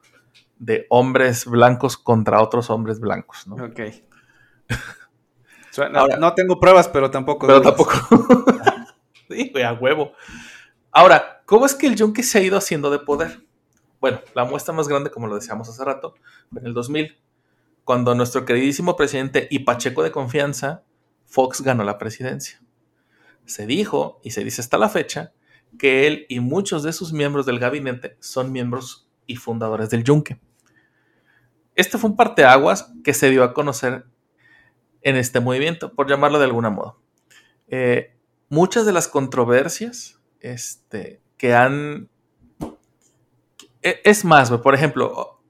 de hombres blancos contra otros hombres blancos, ¿no? Ok. Suena- Ahora- no tengo pruebas, pero tampoco. Pero dudas. tampoco. sí, güey, a huevo. Ahora, ¿cómo es que el yunque se ha ido haciendo de poder? Bueno, la muestra más grande, como lo decíamos hace rato, en el 2000, cuando nuestro queridísimo presidente y Pacheco de confianza, Fox ganó la presidencia. Se dijo, y se dice hasta la fecha, que él y muchos de sus miembros del gabinete son miembros y fundadores del Yunque. Este fue un parteaguas que se dio a conocer en este movimiento, por llamarlo de alguna modo. Eh, muchas de las controversias este, que han... e- Es más, por ejemplo,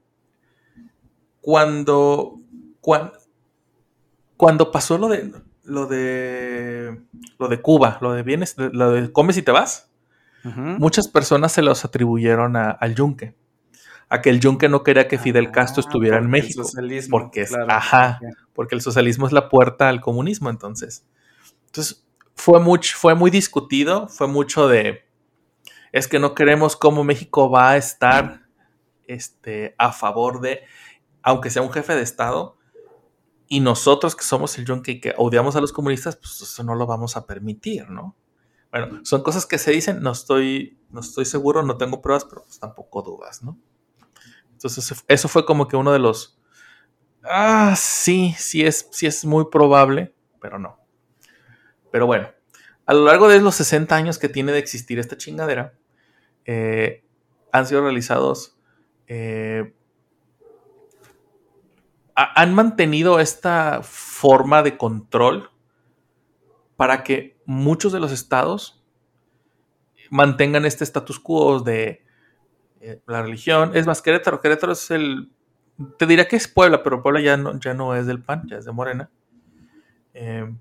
cuando, cuando, cuando pasó lo de, lo de, lo de Cuba, lo de bienes, lo de comes y te vas, muchas personas se los atribuyeron a- al yunque. A que el yunque no quería que Fidel Castro Ah, estuviera en el México. porque es, claro. ajá, porque el socialismo es la puerta al comunismo, entonces. Entonces, fue, mucho, fue muy discutido, fue mucho de, es que no queremos cómo México va a estar este, a favor de, aunque sea un jefe de Estado, y nosotros que somos el yunque y que odiamos a los comunistas, pues eso no lo vamos a permitir, ¿no? Bueno, son cosas que se dicen, no estoy, no estoy seguro, no tengo pruebas, pero pues tampoco dudas, ¿no? Entonces, eso fue como que uno de los, Ah, sí, sí es, sí es muy probable, pero no. Pero bueno, a lo largo de los 60 años que tiene de existir esta chingadera, eh, han sido realizados, eh, han mantenido esta forma de control para que muchos de los estados mantengan este status quo de eh, la religión. Es más, Querétaro, Querétaro es el te diría que es Puebla, pero Puebla ya no, ya no es del PAN, ya es de Morena. Eh,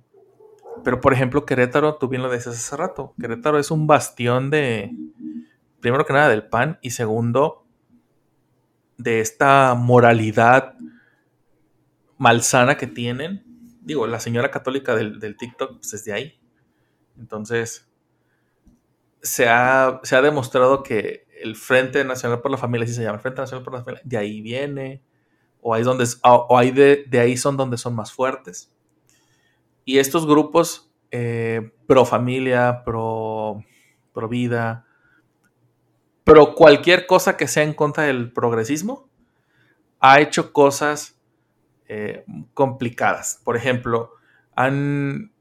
pero por ejemplo, Querétaro, tú bien lo decías hace rato, Querétaro es un bastión de, primero que nada, del PAN y segundo, de esta moralidad malsana que tienen. Digo, la señora católica del, del TikTok pues, es de ahí. Entonces, se ha, se ha demostrado que el Frente Nacional por la Familia, así se llama, el Frente Nacional por la Familia, de ahí viene, o ahí, donde, o ahí de, de ahí son donde son más fuertes. Y estos grupos eh, pro familia, pro, pro vida, pro cualquier cosa que sea en contra del progresismo, ha hecho cosas eh, complicadas. Por ejemplo, han,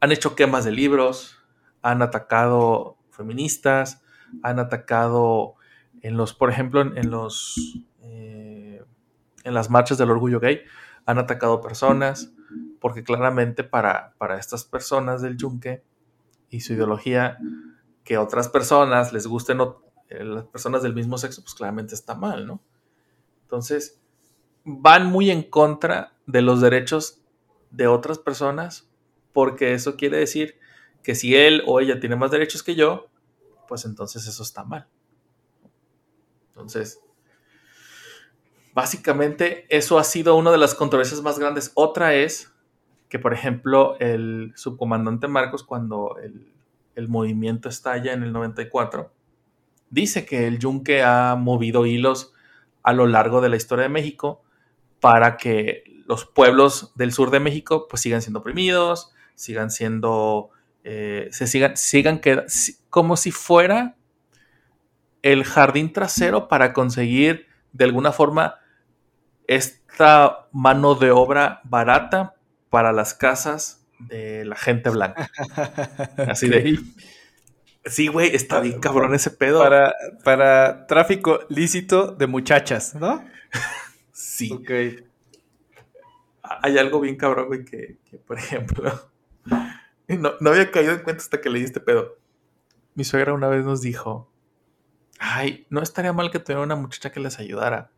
han hecho quemas de libros, han atacado feministas, han atacado en los, por ejemplo, en, los eh, en las marchas del orgullo gay, han atacado personas, porque claramente para, para estas personas del yunque y su ideología, que otras personas les gusten eh, las personas del mismo sexo, pues claramente está mal, ¿no? Entonces, van muy en contra de los derechos de otras personas, porque eso quiere decir que si él o ella tiene más derechos que yo, pues entonces eso está mal. Entonces, básicamente eso ha sido una de las controversias más grandes. Otra es que, por ejemplo, el subcomandante Marcos, cuando el, el movimiento estalla en el 94, dice que el yunque ha movido hilos a lo largo de la historia de México para que los pueblos del sur de México pues sigan siendo oprimidos, sigan siendo, eh, se sigan, sigan queda- si- como si fuera el jardín trasero para conseguir de alguna forma esta mano de obra barata para las casas de la gente blanca. Así de... Sí, güey, está bien cabrón ese pedo. Para, para tráfico lícito de muchachas, ¿no? Sí. Ok. hay algo bien cabrón, güey, que, que, por ejemplo, no, no había caído en cuenta hasta que leí este pedo. Mi suegra una vez nos dijo, ay, no estaría mal que tuviera una muchacha que les ayudara.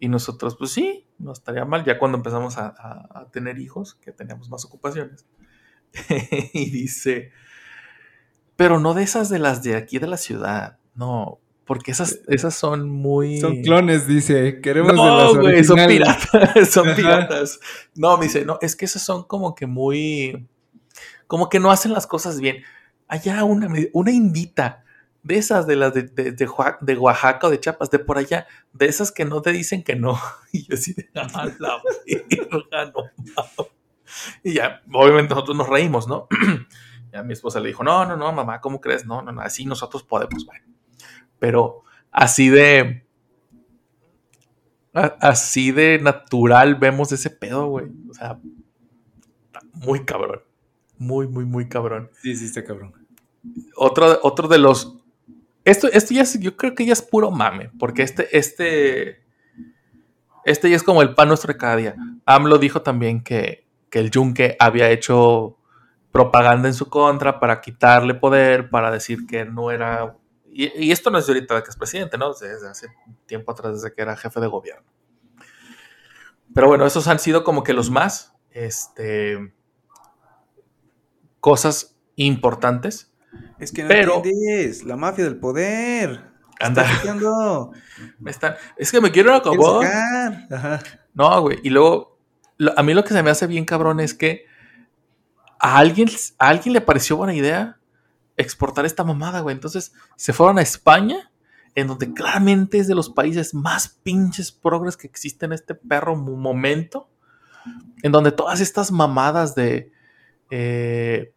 Y nosotros, pues sí, no estaría mal, ya cuando empezamos a, a- a tener hijos, que teníamos más ocupaciones. y dice, pero no de esas de las de aquí de la ciudad, no, porque esas, esas son muy... Son clones, dice. Queremos de No, las güey, son piratas, son piratas. No, me dice, no, es que esas son como que muy, como que no hacen las cosas bien. Allá una, una indita, de esas de las de, de, de Oaxaca, de Oaxaca o de Chiapas, de por allá, de esas que no te dicen que no. Y yo así de, "A la verga, no mames". Y ya, obviamente nosotros nos reímos, ¿no? ya mi esposa le dijo, no, no, no, mamá, ¿cómo crees? No, no, no, así nosotros podemos, bueno. Pero así de, así de natural vemos ese pedo, güey. O sea, muy cabrón. Muy, muy, muy cabrón. Sí, sí, está cabrón. Otro, otro de los Esto, esto ya es, yo creo que ya es puro mame, porque este, este, este ya es como el pan nuestro de cada día. AMLO dijo también que, que el Yunque había hecho propaganda en su contra para quitarle poder, para decir que no era... Y, y esto no es de ahorita que es presidente, ¿no? Desde hace tiempo atrás, desde que era jefe de gobierno. Pero bueno, esos han sido como que los más, este, cosas importantes. Es que no Pero- entiendes, la mafia del poder. Anda. Me están- es que me quiero acabar. No, güey. Y luego, lo- a mí lo que se me hace bien cabrón es que a alguien, a alguien le pareció buena idea exportar esta mamada, güey. Entonces se fueron a España, en donde claramente es de los países más pinches progres que existe en este perro mo- momento, en donde todas estas mamadas de... eh,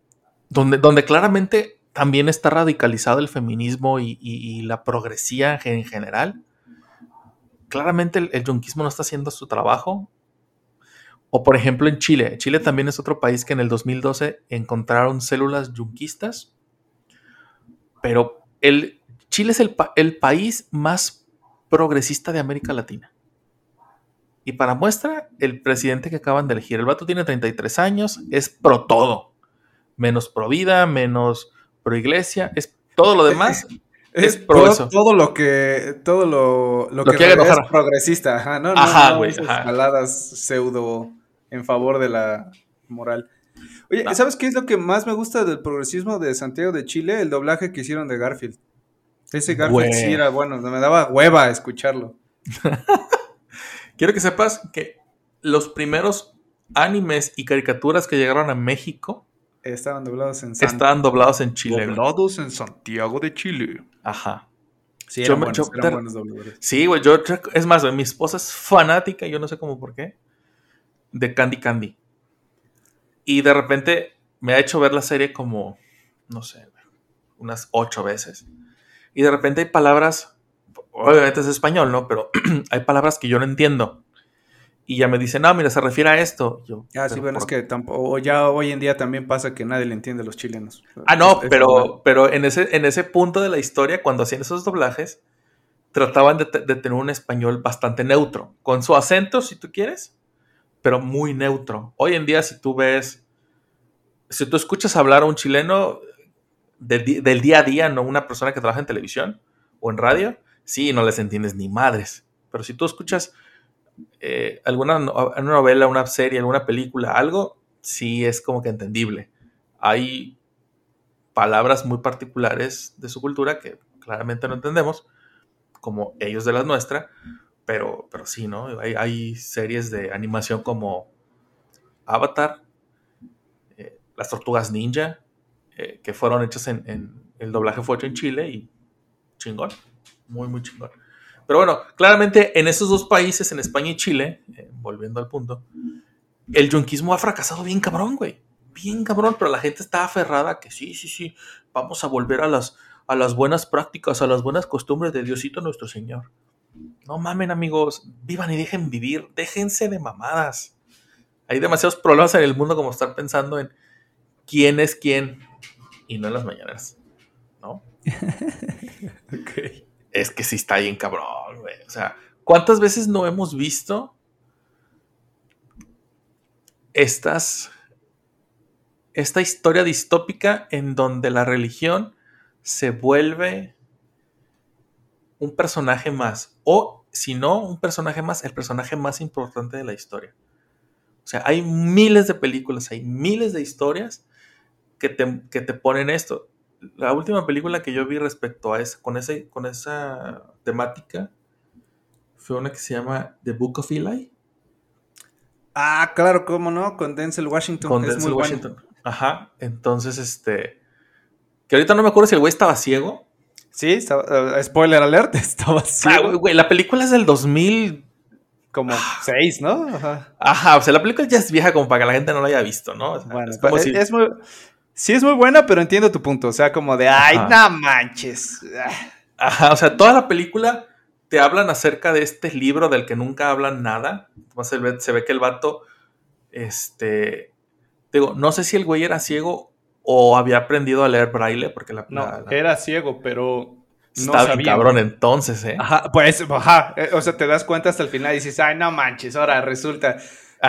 donde, donde claramente también está radicalizado el feminismo y la progresía en general claramente el, el yunquismo no está haciendo su trabajo. O por ejemplo en Chile. Chile también es otro país que en el 2012 encontraron células yunquistas. Pero el, Chile es el, pa- el país más progresista de América Latina. Y para muestra, el presidente que acaban de elegir, el vato tiene 33 años, es pro todo. Menos pro vida, menos pro iglesia, es todo lo demás. Es Es pro todo, eso. todo lo que todo lo, lo Lo que que es progresista, ajá, no, no, Ajá, no esas ajá. pseudo en favor de la moral. Oye, No. ¿sabes qué es lo que más me gusta del progresismo de Santiago de Chile? El doblaje que hicieron de Garfield. Ese Garfield Güey. sí era bueno, me daba hueva escucharlo. Quiero que sepas que los primeros animes y caricaturas que llegaron a México Estaban doblados en San- estaban doblados en Chile. Doblados en Santiago de Chile. Ajá. Sí, Yo eran me- buenos, yo- eran te- buenos dobladores. Sí, güey, yo es más, mi esposa es fanática, yo no sé cómo por qué, de Candy Candy. Y de repente me ha hecho ver la serie como, no sé, unas ocho veces. Y de repente hay palabras, obviamente es español, ¿no? Pero hay palabras que yo no entiendo. Y ya me dicen, no, mira, se refiere a esto. Yo, Ah, sí, "¿Pero bueno, es que tampoco, ya hoy en día también pasa que nadie le entiende a los chilenos. Ah, no, Es- es normal. pero, pero en, ese, en ese punto de la historia, cuando hacían esos doblajes, trataban de tener un español bastante neutro, con su acento, si tú quieres, pero muy neutro. Hoy en día, si tú ves, si tú escuchas hablar a un chileno del, día a día, no una persona que trabaja en televisión o en radio, sí, no les entiendes ni madres. Pero si tú escuchas eh, alguna no- una novela, una serie, alguna película, algo, sí es como que entendible. Hay palabras muy particulares de su cultura que claramente no entendemos, como ellos de la nuestra, pero, pero sí, ¿no? Hay, hay series de animación como Avatar, eh, Las Tortugas Ninja, eh, que fueron hechas en, El doblaje fue hecho en Chile y chingón, muy, muy chingón. Pero bueno, claramente en esos dos países, en España y Chile, eh, volviendo al punto, el yunquismo ha fracasado bien cabrón, güey. Bien cabrón, pero la gente está aferrada que sí, sí, sí, vamos a volver a las, a las buenas prácticas, a las buenas costumbres de Diosito nuestro Señor. No mamen, amigos, vivan y dejen vivir, déjense de mamadas. Hay demasiados problemas en el mundo como estar pensando en quién es quién y no en las mañanas, ¿no? Es que sí está bien cabrón, güey. O sea, ¿cuántas veces no hemos visto estas esta historia distópica en donde la religión se vuelve un personaje más o si no un personaje más, el personaje más importante de la historia. O sea, hay miles de películas, hay miles de historias que te, que te ponen esto. La última película que yo vi respecto a esa, con, ese, con esa temática fue una que se llama The Book of Eli. Ah, claro, cómo no, con Denzel Washington. Con es Denzel muy bueno. Washington. Ajá. Entonces, este. Que ahorita no me acuerdo si el güey estaba ciego. Sí, estaba- eh, spoiler alert, estaba Ah, güey, güey, la película es del 2000. como seis, ¿no? Ajá. Ajá, o sea, la película ya es vieja como para que la gente no la haya visto, ¿no? O sea, Bueno, es como es, si- es muy, sí es muy buena, pero entiendo tu punto. O sea, como de, ay, Ajá. no manches. Ah, Ajá, o sea, toda la película te hablan acerca de este libro del que nunca hablan nada. Además, se ve, se ve que el vato, este, digo, no sé si el güey era ciego o había aprendido a leer braille, porque la... No, la- la- era ciego, pero no Está bien sabían. cabrón entonces, ¿eh? Ajá, pues, ajá. eh, O sea, te das cuenta hasta el final y dices, ay, no manches, ahora resulta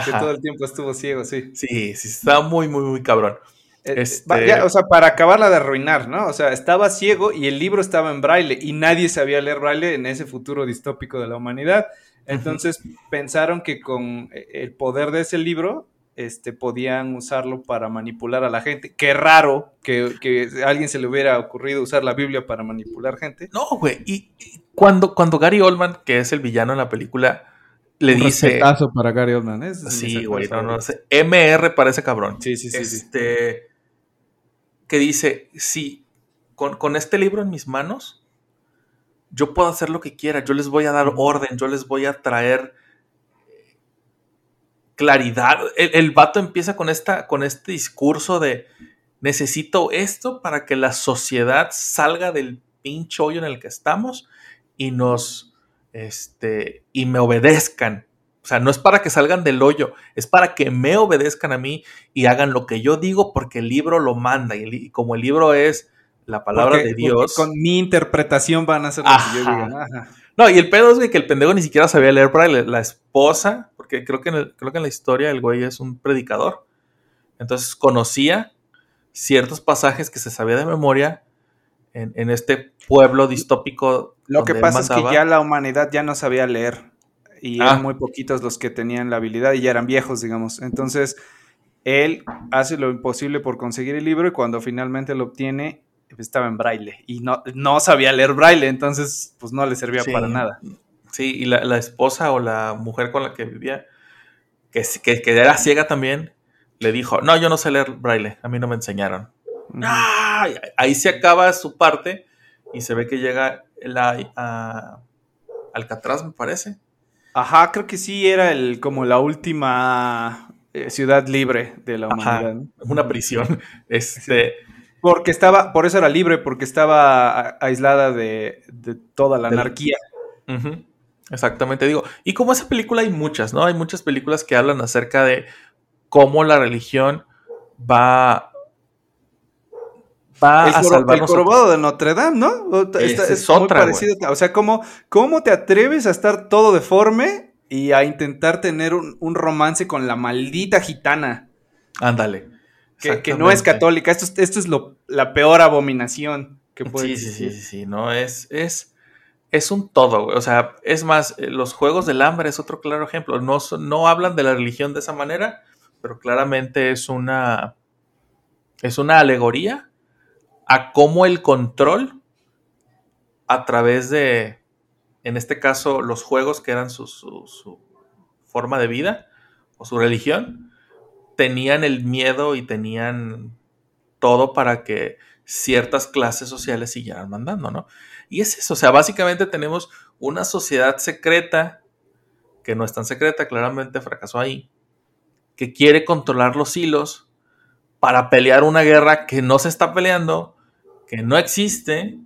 que todo el tiempo estuvo ciego, sí. Sí, sí, está muy, muy, muy cabrón. Eh, Este- va- ya, o sea, para acabarla de arruinar, ¿no? O sea, estaba ciego y el libro estaba en braille y nadie sabía leer braille en ese futuro distópico de la humanidad. Entonces pensaron que con eh, el poder de ese libro este, podían usarlo para manipular a la gente. Qué raro que, que a alguien se le hubiera ocurrido usar la Biblia para manipular gente. No, güey. Y, y cuando, cuando Gary Oldman, que es el villano en la película, le Un dice. respetazo para Gary Oldman. ¿eh? Es Sí, güey, no, no sé. MR para ese cabrón. Sí, sí, sí. sí. este. Que dice: Sí, con, con este libro en mis manos, yo puedo hacer lo que quiera. Yo les voy a dar orden, yo les voy a traer claridad. El, el vato empieza con, esta, con este discurso de: Necesito esto para que la sociedad salga del pinche hoyo en el que estamos y nos. Este, y me obedezcan. O sea, no es para que salgan del hoyo, es para que me obedezcan a mí y hagan lo que yo digo porque el libro lo manda. Y, como el libro es la palabra Porque- de Dios. Con mi interpretación van a hacer lo que yo diga. Ajá. No, y el pedo es que el pendejo ni siquiera sabía leer braille. La esposa, porque creo que, en el- creo que en la historia el güey es un predicador. Entonces conocía ciertos pasajes que se sabía de memoria en, en este pueblo distópico. Lo que pasa es que ya la humanidad ya no sabía leer y Ah. eran muy poquitos los que tenían la habilidad y ya eran viejos, digamos. Entonces, él hace lo imposible por conseguir el libro y cuando finalmente lo obtiene, estaba en braille y no, no sabía leer braille, entonces pues no le servía Sí. para nada. Sí, y la, la esposa o la mujer con la que vivía, que, que, que era ciega también, le dijo, no, yo no sé leer braille, a mí no me enseñaron. ¡Ah! Ahí se acaba su parte y se ve que llega la, a Alcatraz, me parece. Ajá, creo que sí era el como la última eh, ciudad libre de la humanidad. una prisión. Este, Porque estaba, por eso era libre, porque estaba a- aislada de, de toda la anarquía. Ujú, Exactamente, digo. Y como esa película hay muchas, ¿no? Hay muchas películas que hablan acerca de cómo la religión va, va el, a el salvarnos. a- jorobado de Notre Dame, ¿no? Está- es es muy otra, parecido. O sea, ¿cómo, ¿cómo te atreves a estar todo deforme y a intentar tener un, un romance con la maldita gitana? Ándale. Que, que no es católica. Esto, es- esto es lo, la peor abominación que puede Sí, sí, sí, existir. sí, sí, no, es, es, es un todo. O sea, es más, eh, los Juegos del Hambre es otro claro ejemplo. No, no hablan de la religión de esa manera, pero claramente es una, es una alegoría a cómo el control a través de, en este caso, los juegos que eran su, su- su forma de vida o su religión, tenían el miedo y tenían todo para que ciertas clases sociales siguieran mandando, ¿no? Y es eso, o sea, básicamente tenemos una sociedad secreta, que no es tan secreta, claramente fracasó ahí, que quiere controlar los hilos para pelear una guerra que no se está peleando, que no existe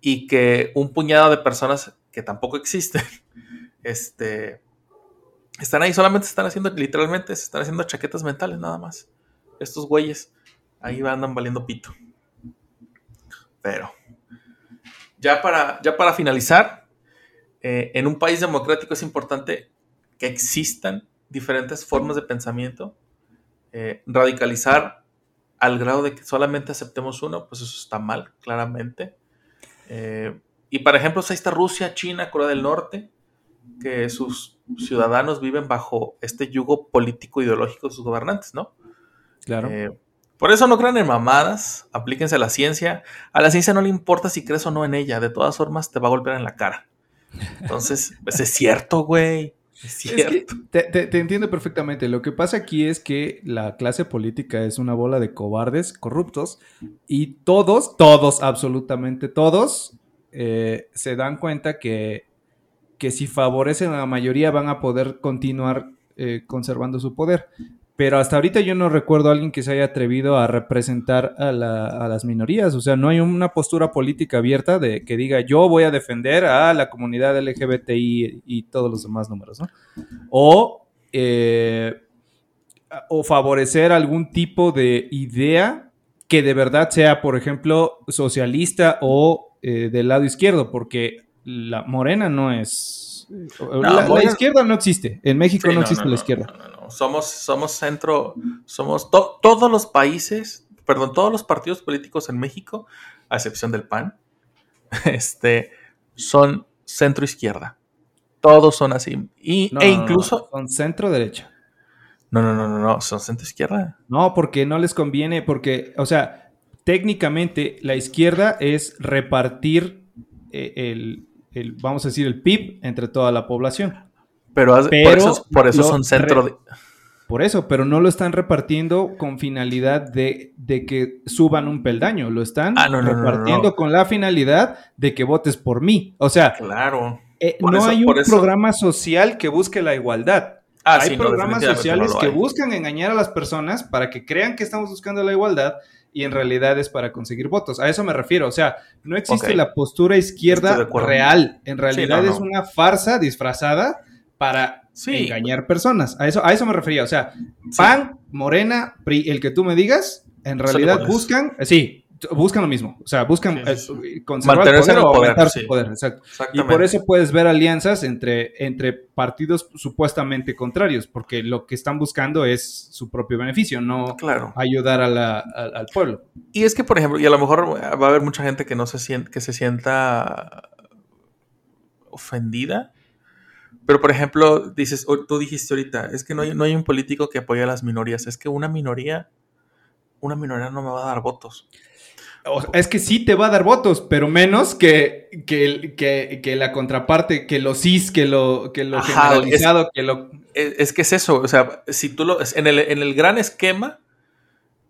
y que un puñado de personas que tampoco existen, este, están ahí, solamente están haciendo, literalmente, se están haciendo chaquetas mentales nada más. Estos güeyes ahí andan valiendo pito. Pero, ya para, ya para finalizar, eh, en un país democrático es importante que existan diferentes formas de pensamiento. Eh, radicalizar al grado de que solamente aceptemos uno, pues eso está mal, claramente. Eh, y por ejemplo, ahí está Rusia, China, Corea del Norte, que sus ciudadanos viven bajo este yugo político ideológico de sus gobernantes, ¿no? Claro. Por eso no crean en mamadas, aplíquense a la ciencia. A la ciencia no le importa si crees o no en ella, de todas formas te va a golpear en la cara. Entonces, pues es cierto, güey. Es Es cierto. que te, te- te entiendo perfectamente. Lo que pasa aquí es que la clase política es una bola de cobardes, corruptos, y todos, todos, absolutamente todos, eh, se dan cuenta que, que si favorecen a la mayoría van a poder continuar eh, conservando su poder. Pero hasta ahorita yo no recuerdo a alguien que se haya atrevido a representar a, la- a las minorías. O sea, no hay una postura política abierta de que diga yo voy a defender a la comunidad LGBTI y todos los demás números, ¿no? O, eh, o favorecer algún tipo de idea que de verdad sea, por ejemplo, socialista o eh, del lado izquierdo, porque la morena no es... la, izquierda no existe. En México Sí, no, existe no, la izquierda. No. Somos, somos centro, somos to- todos los países, perdón, todos los partidos políticos en México, a excepción del PAN, este, son centro izquierda. Todos son así. Y, No, e no, no, incluso. son centro derecha. No, no, no, no, no, son centro izquierda. No, porque no les conviene, porque, o sea, técnicamente la izquierda es repartir eh, el, el, vamos a decir, el PIB entre toda la población. Pero, por Pero eso, por eso son centro de. Por eso, pero no lo están repartiendo con finalidad de, de que suban un peldaño, lo están Ah, no, no, repartiendo no. con la finalidad de que votes por mí. O sea, Claro. eh, no eso- hay un programa social que busque la igualdad. Ah, hay sí, programas sociales que hay. buscan engañar a las personas para que crean que estamos buscando la igualdad y en realidad es para conseguir votos. A eso me refiero. O sea, no existe la postura izquierda real. En realidad es una farsa disfrazada para Sí. engañar personas. A eso, a eso me refería. O sea, PAN, Morena, PRI, el que tú me digas, en realidad buscan, eh, sí, buscan lo mismo. O sea, buscan Sí, sí, eh, conservar Mantenerse el poder en el o poder, aumentar sí. su poder. Exacto. Y por eso puedes ver alianzas entre, entre partidos supuestamente contrarios, porque lo que están buscando es su propio beneficio, no Claro. ayudar a la- al pueblo. Y es que, por ejemplo, y a lo mejor va a haber mucha gente que no se siente, que se sienta ofendida. Pero, por ejemplo, dices, tú dijiste ahorita, es que no hay, no hay un político que apoye a las minorías. Es que una minoría, una minoría no me va a dar votos. O sea, es que sí te va a dar votos, pero menos que, que, que- que la contraparte, que lo cis, que lo, que lo Ajá, generalizado, que lo... Es, es que es eso, o sea, si tú lo, en el, en el gran esquema,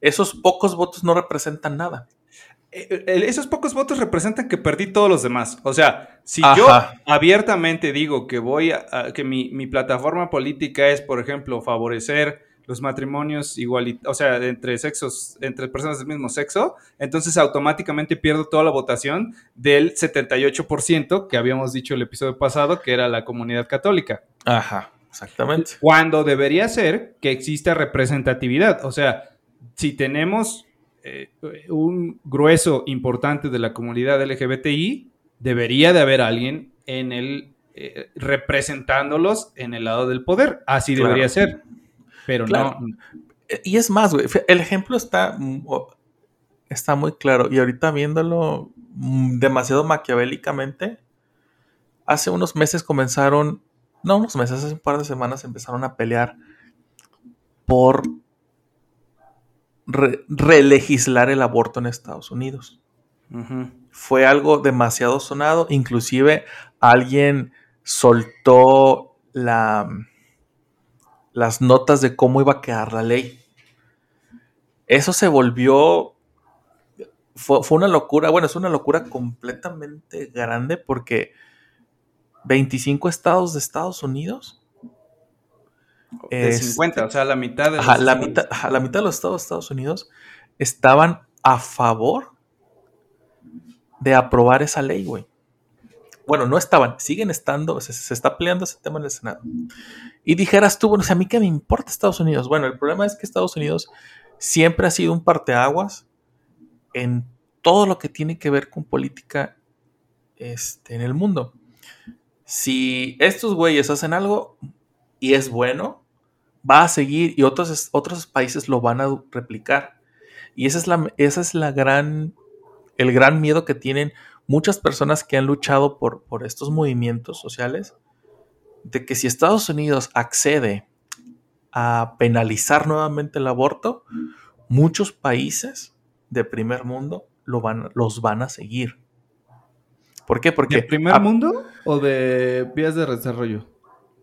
esos pocos votos no representan nada. Eh, Esos pocos votos representan que perdí todos los demás. O sea, si Ajá. yo abiertamente digo que voy a, a- que mi, mi plataforma política es, por ejemplo, favorecer los matrimonios igualitarios, o sea, entre sexos, entre personas del mismo sexo, entonces automáticamente pierdo toda la votación del 78% que habíamos dicho el episodio pasado, que era la comunidad católica. Ajá, exactamente. Cuando debería ser que exista representatividad. O sea, si tenemos eh, un grueso importante de la comunidad LGBTI, debería de haber alguien en el eh, representándolos en el lado del poder. Así Claro. debería ser. Pero Claro. no. Y es más, güey, el ejemplo está, mm, está muy claro. Y ahorita viéndolo mm, demasiado maquiavélicamente, hace unos meses comenzaron, no unos meses, hace un par de semanas empezaron a pelear por re- relegislar el aborto en Estados Unidos. Fue algo demasiado sonado, inclusive alguien soltó la, las notas de cómo iba a quedar la ley. Eso se volvió, fue, fue una locura, bueno, es una locura completamente grande porque 25 estados de Estados Unidos. De este, 50, o sea, la mitad de Ajá, los la, estados. mitad, ajá, la mitad de los estados de Estados Unidos estaban a favor de aprobar esa ley, güey. Bueno, no estaban, siguen estando, se, se está peleando ese tema en el Senado. Y dijeras tú, bueno, o sea, a mí qué me importa Estados Unidos. Bueno, el problema es que Estados Unidos siempre ha sido un parteaguas en todo lo que tiene que ver con política este, en el mundo. Si estos güeyes hacen algo y es bueno, va a seguir y otros, otros países lo van a replicar. Y esa es la, esa es la gran, el gran miedo que tienen muchas personas que han luchado por, por estos movimientos sociales, de que si Estados Unidos accede a penalizar nuevamente el aborto, muchos países de primer mundo lo van, los van a seguir. ¿Por qué? Porque ¿De primer a- mundo o de vías de desarrollo?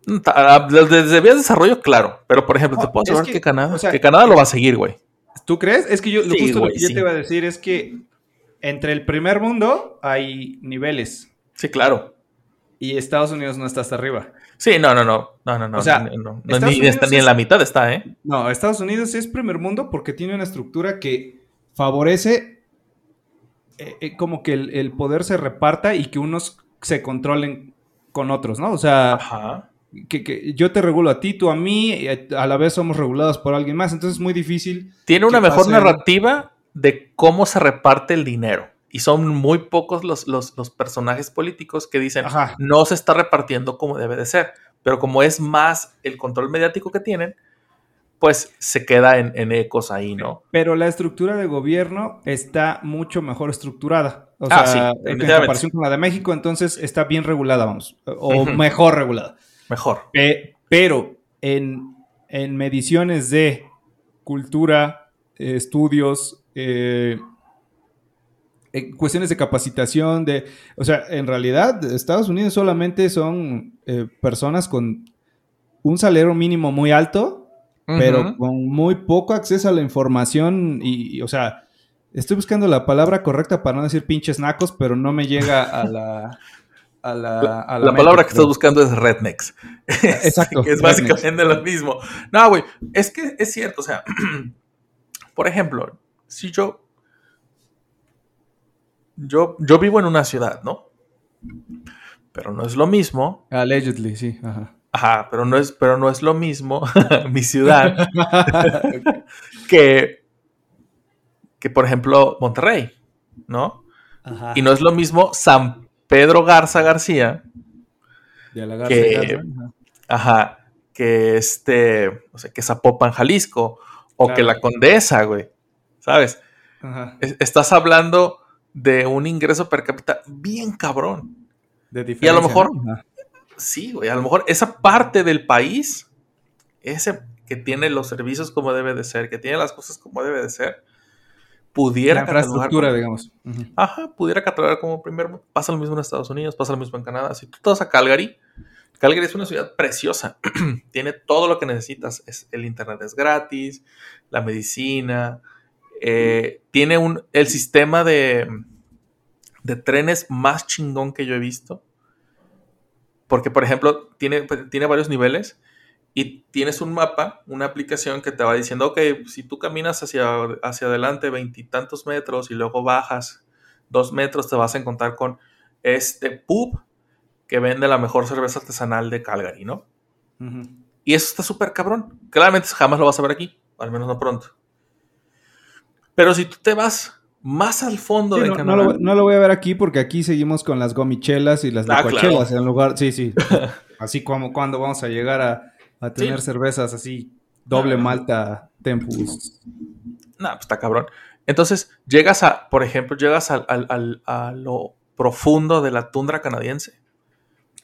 Desde vías de desarrollo, claro. Pero por ejemplo, te puedo asegurar que, que, Canadá, o sea, que Canadá lo va a seguir, güey. ¿Tú crees? Es que yo, lo Sí, justo lo que yo te iba a decir es que entre el primer mundo hay niveles Sí, claro. y Estados Unidos no está hasta arriba. Sí, no, no, no. No, no, no. O sea, no, no, ni, en la mitad está, ¿eh? No, Estados Unidos es primer mundo porque tiene una estructura que favorece eh, eh, como que el, el poder se reparta y que unos se controlen con otros, ¿no? O sea, Ajá. Que, que yo te regulo a ti, tú a mí, a la vez somos regulados por alguien más, entonces es muy difícil. Tiene una mejor pase narrativa de cómo se reparte el dinero. Y son muy pocos los, los, los personajes políticos que dicen Ajá. no se está repartiendo como debe de ser. Pero como es más el control mediático que tienen, pues se queda en, en ecos ahí, ¿no? Pero la estructura de gobierno está mucho mejor estructurada. O Ah, sea, sí, en comparación con la de México, entonces está bien regulada, vamos. O Ujú. mejor regulada. Mejor. Pe- pero en, en mediciones de cultura, eh, estudios, eh, en cuestiones de capacitación, de, o sea, en realidad Estados Unidos solamente son eh, personas con un salario mínimo muy alto, pero con muy poco acceso a la información y, y, o sea, estoy buscando la palabra correcta para no decir pinches nacos, pero no me llega a la... A la, a La mente, palabra que estás buscando es rednecks. Exacto, que es rednecks. básicamente lo mismo. No, güey, es que es cierto, o sea, por ejemplo, si yo, yo, yo vivo en una ciudad, ¿no? Pero no es lo mismo, Allegedly, sí. Ajá. ajá, pero no es, pero no es lo mismo mi ciudad que, que, por ejemplo, Monterrey, ¿no? Ajá. Y no es lo mismo San Pedro Garza García, De halagarse, que- Garza, ajá. Que este, o sea, que Zapopan, Jalisco, o Claro. que la Condesa, güey, ¿sabes? Ajá. Es- estás hablando de un ingreso per cápita bien cabrón. De Y a lo diferencia, mejor, sí, güey, a lo mejor esa parte del país, ese que tiene los servicios como debe de ser, que tiene las cosas como debe de ser, pudiera La infraestructura, como- digamos. Ajá, pudiera catalogar como primer mundo. Pasa lo mismo en Estados Unidos, pasa lo mismo en Canadá. Si tú te vas a Calgary, Calgary es una ciudad preciosa. Tiene todo lo que necesitas. Es, el internet es gratis, la medicina. eh, tiene un, el sistema de, de trenes más chingón que yo he visto. Porque, por ejemplo, tiene, pues, tiene varios niveles y tienes un mapa, una aplicación que te va diciendo, ok, si tú caminas hacia, hacia adelante veintitantos metros y luego bajas dos metros, te vas a encontrar con este pub que vende la mejor cerveza artesanal de Calgary, ¿no? Y eso está súper cabrón. Claramente jamás lo vas a ver aquí, al menos no pronto. Pero si tú te vas más al fondo Sí, de no, no Canadá, lo, no lo voy a ver aquí porque aquí seguimos con las gomichelas y las Ah, licuachelas en lugar. Sí, sí. así como cuando vamos a llegar a, a tener Sí. cervezas así, doble Ah. malta tempus. No, pues está cabrón. Entonces, llegas a, por ejemplo, llegas al- al- al- a lo profundo de la tundra canadiense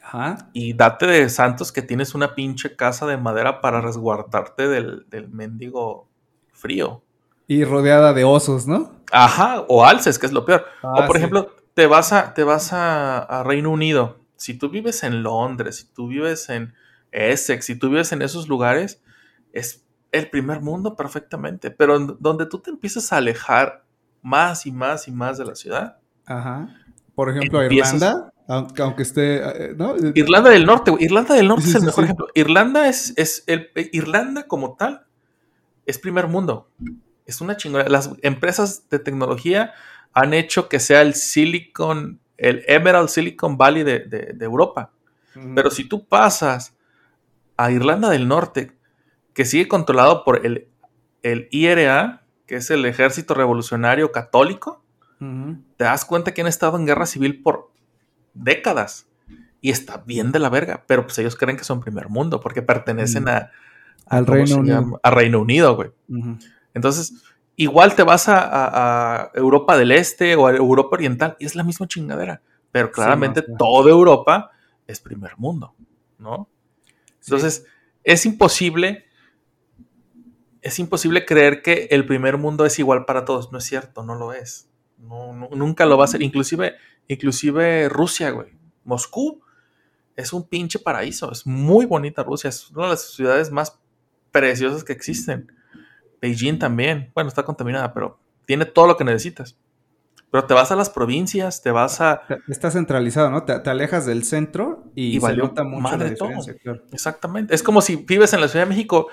Ajá. y date de santos que tienes una pinche casa de madera para resguardarte del, del mendigo frío. Y rodeada de osos, ¿no? Ajá, o alces, que es lo peor. Ah, o por sí. ejemplo, te vas, a, te vas a, a Reino Unido. Si tú vives en Londres, si tú vives en Essex, si tú vives en esos lugares, es el primer mundo perfectamente. Pero donde tú te empiezas a alejar más y más y más de la ciudad. Ajá. Por ejemplo, Irlanda, aunque, aunque esté. eh, ¿no? Irlanda del Norte. Irlanda del Norte Sí, es el sí, mejor sí. ejemplo. Irlanda es, es el eh, Irlanda como tal es primer mundo. Es una chingona. Las empresas de tecnología han hecho que sea el Silicon, el Emerald Silicon Valley de, de- de Europa. Pero si tú pasas a Irlanda del Norte, que sigue controlado por el, el IRA, que es el Ejército Revolucionario Católico, te das cuenta que han estado en guerra civil por décadas. Y está bien de la verga, pero pues ellos creen que son primer mundo porque pertenecen Mm. a, a- Al ¿cómo Reino Unido. A Reino Unido, güey. Entonces, igual te vas a, a- a Europa del Este o a Europa Oriental y es la misma chingadera. Pero claramente no, sí. toda Europa es primer mundo, ¿no? Entonces, es imposible, es imposible creer que el primer mundo es igual para todos. No es cierto, no lo es. Nunca lo va a ser. Inclusive, inclusive Rusia, güey. Moscú es un pinche paraíso. Es muy bonita Rusia. Es una de las ciudades más preciosas que existen. Beijing también. Bueno, está contaminada, pero tiene todo lo que necesitas. Pero te vas a las provincias, te vas a... Está centralizado, ¿no? Te, te alejas del centro y, Y se nota mucho la madre todo. diferencia, claro. Exactamente. Es como si vives en la Ciudad de México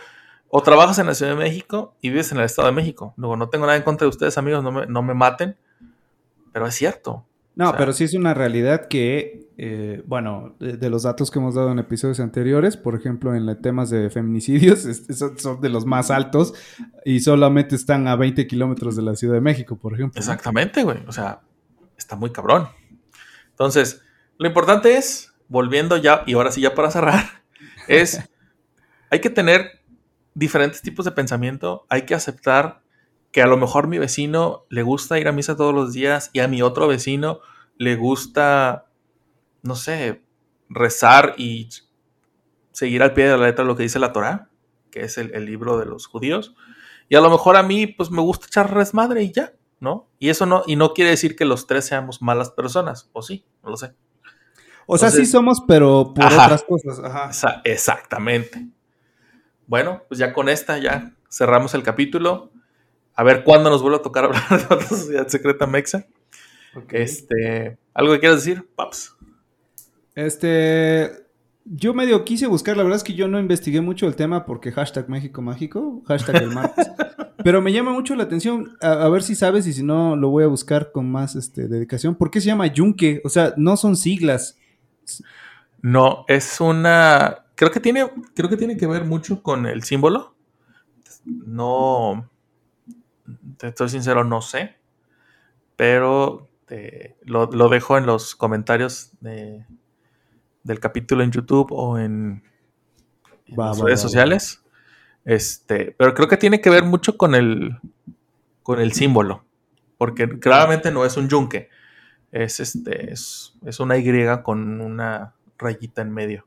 o trabajas en la Ciudad de México y vives en el Estado de México. Luego, no tengo nada en contra de ustedes, amigos, no me, no me maten, pero es cierto. No, O sea- pero sí es una realidad que, eh, bueno, de, de los datos que hemos dado en episodios anteriores, por ejemplo, en los temas de feminicidios, es- son, son de los más altos y solamente están a 20 kilómetros de la Ciudad de México, por ejemplo. Exactamente, güey. O sea, está muy cabrón. Entonces, lo importante es, volviendo ya, y ahora sí ya para cerrar, es, hay que tener diferentes tipos de pensamiento, hay que aceptar que a lo mejor mi vecino le gusta ir a misa todos los días y a mi otro vecino le gusta, no sé, rezar y seguir al pie de la letra lo que dice la Torah, que es el, el libro de los judíos. Y a lo mejor a mí, pues me gusta echar resmadre y ya, ¿no? Y eso no, y no quiere decir que los tres seamos malas personas, o sí, no lo sé. O sea, sí somos, pero por Ajá. otras cosas. Ajá. Exactamente. Bueno, pues ya con esta ya cerramos el capítulo. A ver cuándo nos vuelve a tocar hablar de otra sociedad secreta mexa. Este, ¿algo que quieras decir, Paps? Este, yo medio quise buscar, la verdad es que yo no investigué mucho el tema porque hashtag México Mágico, hashtag el martes, pero me llama mucho la atención, a, a ver si sabes y si no lo voy a buscar con más este, dedicación. ¿Por qué se llama Yunque? O sea, no son siglas. No, es una. Creo que tiene. Creo que tiene que ver mucho con el símbolo. No. Te estoy sincero, no sé. Pero te- lo, lo dejo en los comentarios de- del capítulo en YouTube o en, en Va, las va, redes va. sociales. Este, pero creo que tiene que ver mucho con el con el símbolo. Porque claramente no es un yunque. Es este. Es, es una Y con una rayita en medio.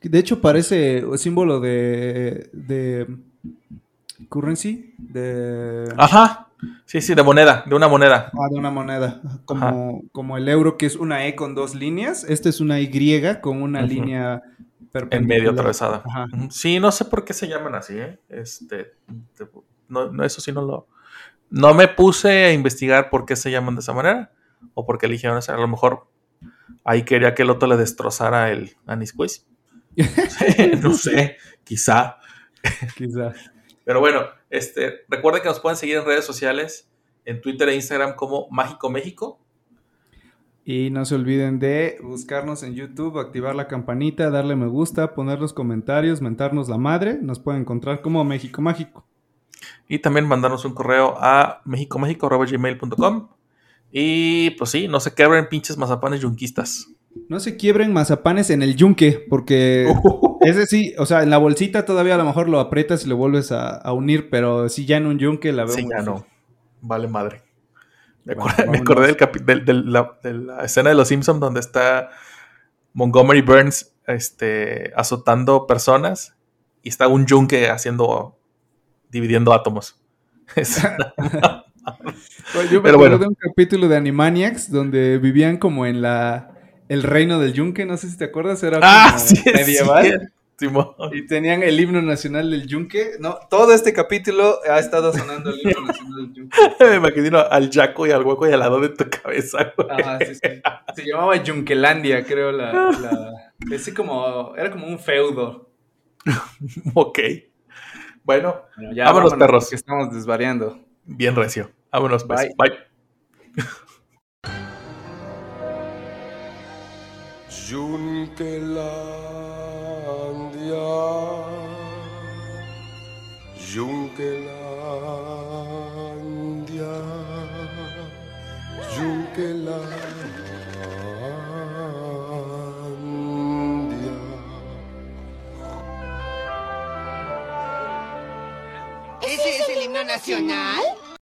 De hecho, parece símbolo de, de currency, de, Ajá. Sí, sí, de moneda, de una moneda. ah, de una moneda, como, como el euro que es una E con dos líneas. Esta es una Y con una línea En perpendicular. medio atravesada. Ajá. Sí, no sé por qué se llaman así, ¿eh? Este, te- no, no, eso sí no lo... No me puse a investigar por qué se llaman de esa manera o por qué eligieron esa. A lo mejor ahí quería que el otro le destrozara el Anis Quiz. no sé, quizá. Quizá. Pero bueno, este, recuerden que nos pueden seguir en redes sociales, en Twitter e Instagram como Mágico México. Y no se olviden de buscarnos en YouTube, activar la campanita, darle me gusta, poner los comentarios, mentarnos la madre. Nos pueden encontrar como México Mágico. Y también mandarnos un correo a mexicomexico.gmail.com. Y pues sí, no se quebren pinches mazapanes yunquistas. No se quiebren mazapanes en el yunque, porque ese sí, o sea, en la bolsita todavía a lo mejor lo aprietas y lo vuelves a, a unir, pero sí ya en un yunque la veo. Sí, ya no. Vale madre. Me, Bueno, acordé, me vámonos. acordé del capi- del- del- la, de la escena de Los Simpsons donde está Montgomery Burns este, azotando personas y está un yunque haciendo, dividiendo átomos. Yo me Pero acuerdo bueno. de un capítulo de Animaniacs donde vivían como en la el reino del yunque, no sé si te acuerdas, era ah, sí, medieval. Y tenían el himno nacional del yunque. No, todo este capítulo ha estado sonando el himno nacional del yunque. Me imagino al Jaco y al hueco y al lado de tu cabeza, güey. Ajá, sí, sí. Se llamaba Yunquelandia, creo, la... la... Ese como... Era como un feudo. Ok. Bueno, Ya, Vámonos, perros. Que estamos desvariando. bien recio. Vámonos, pues. Bye. Bye. Yunquelandia, Yunquelandia, Yunquelandia. ¿Ese es el himno nacional?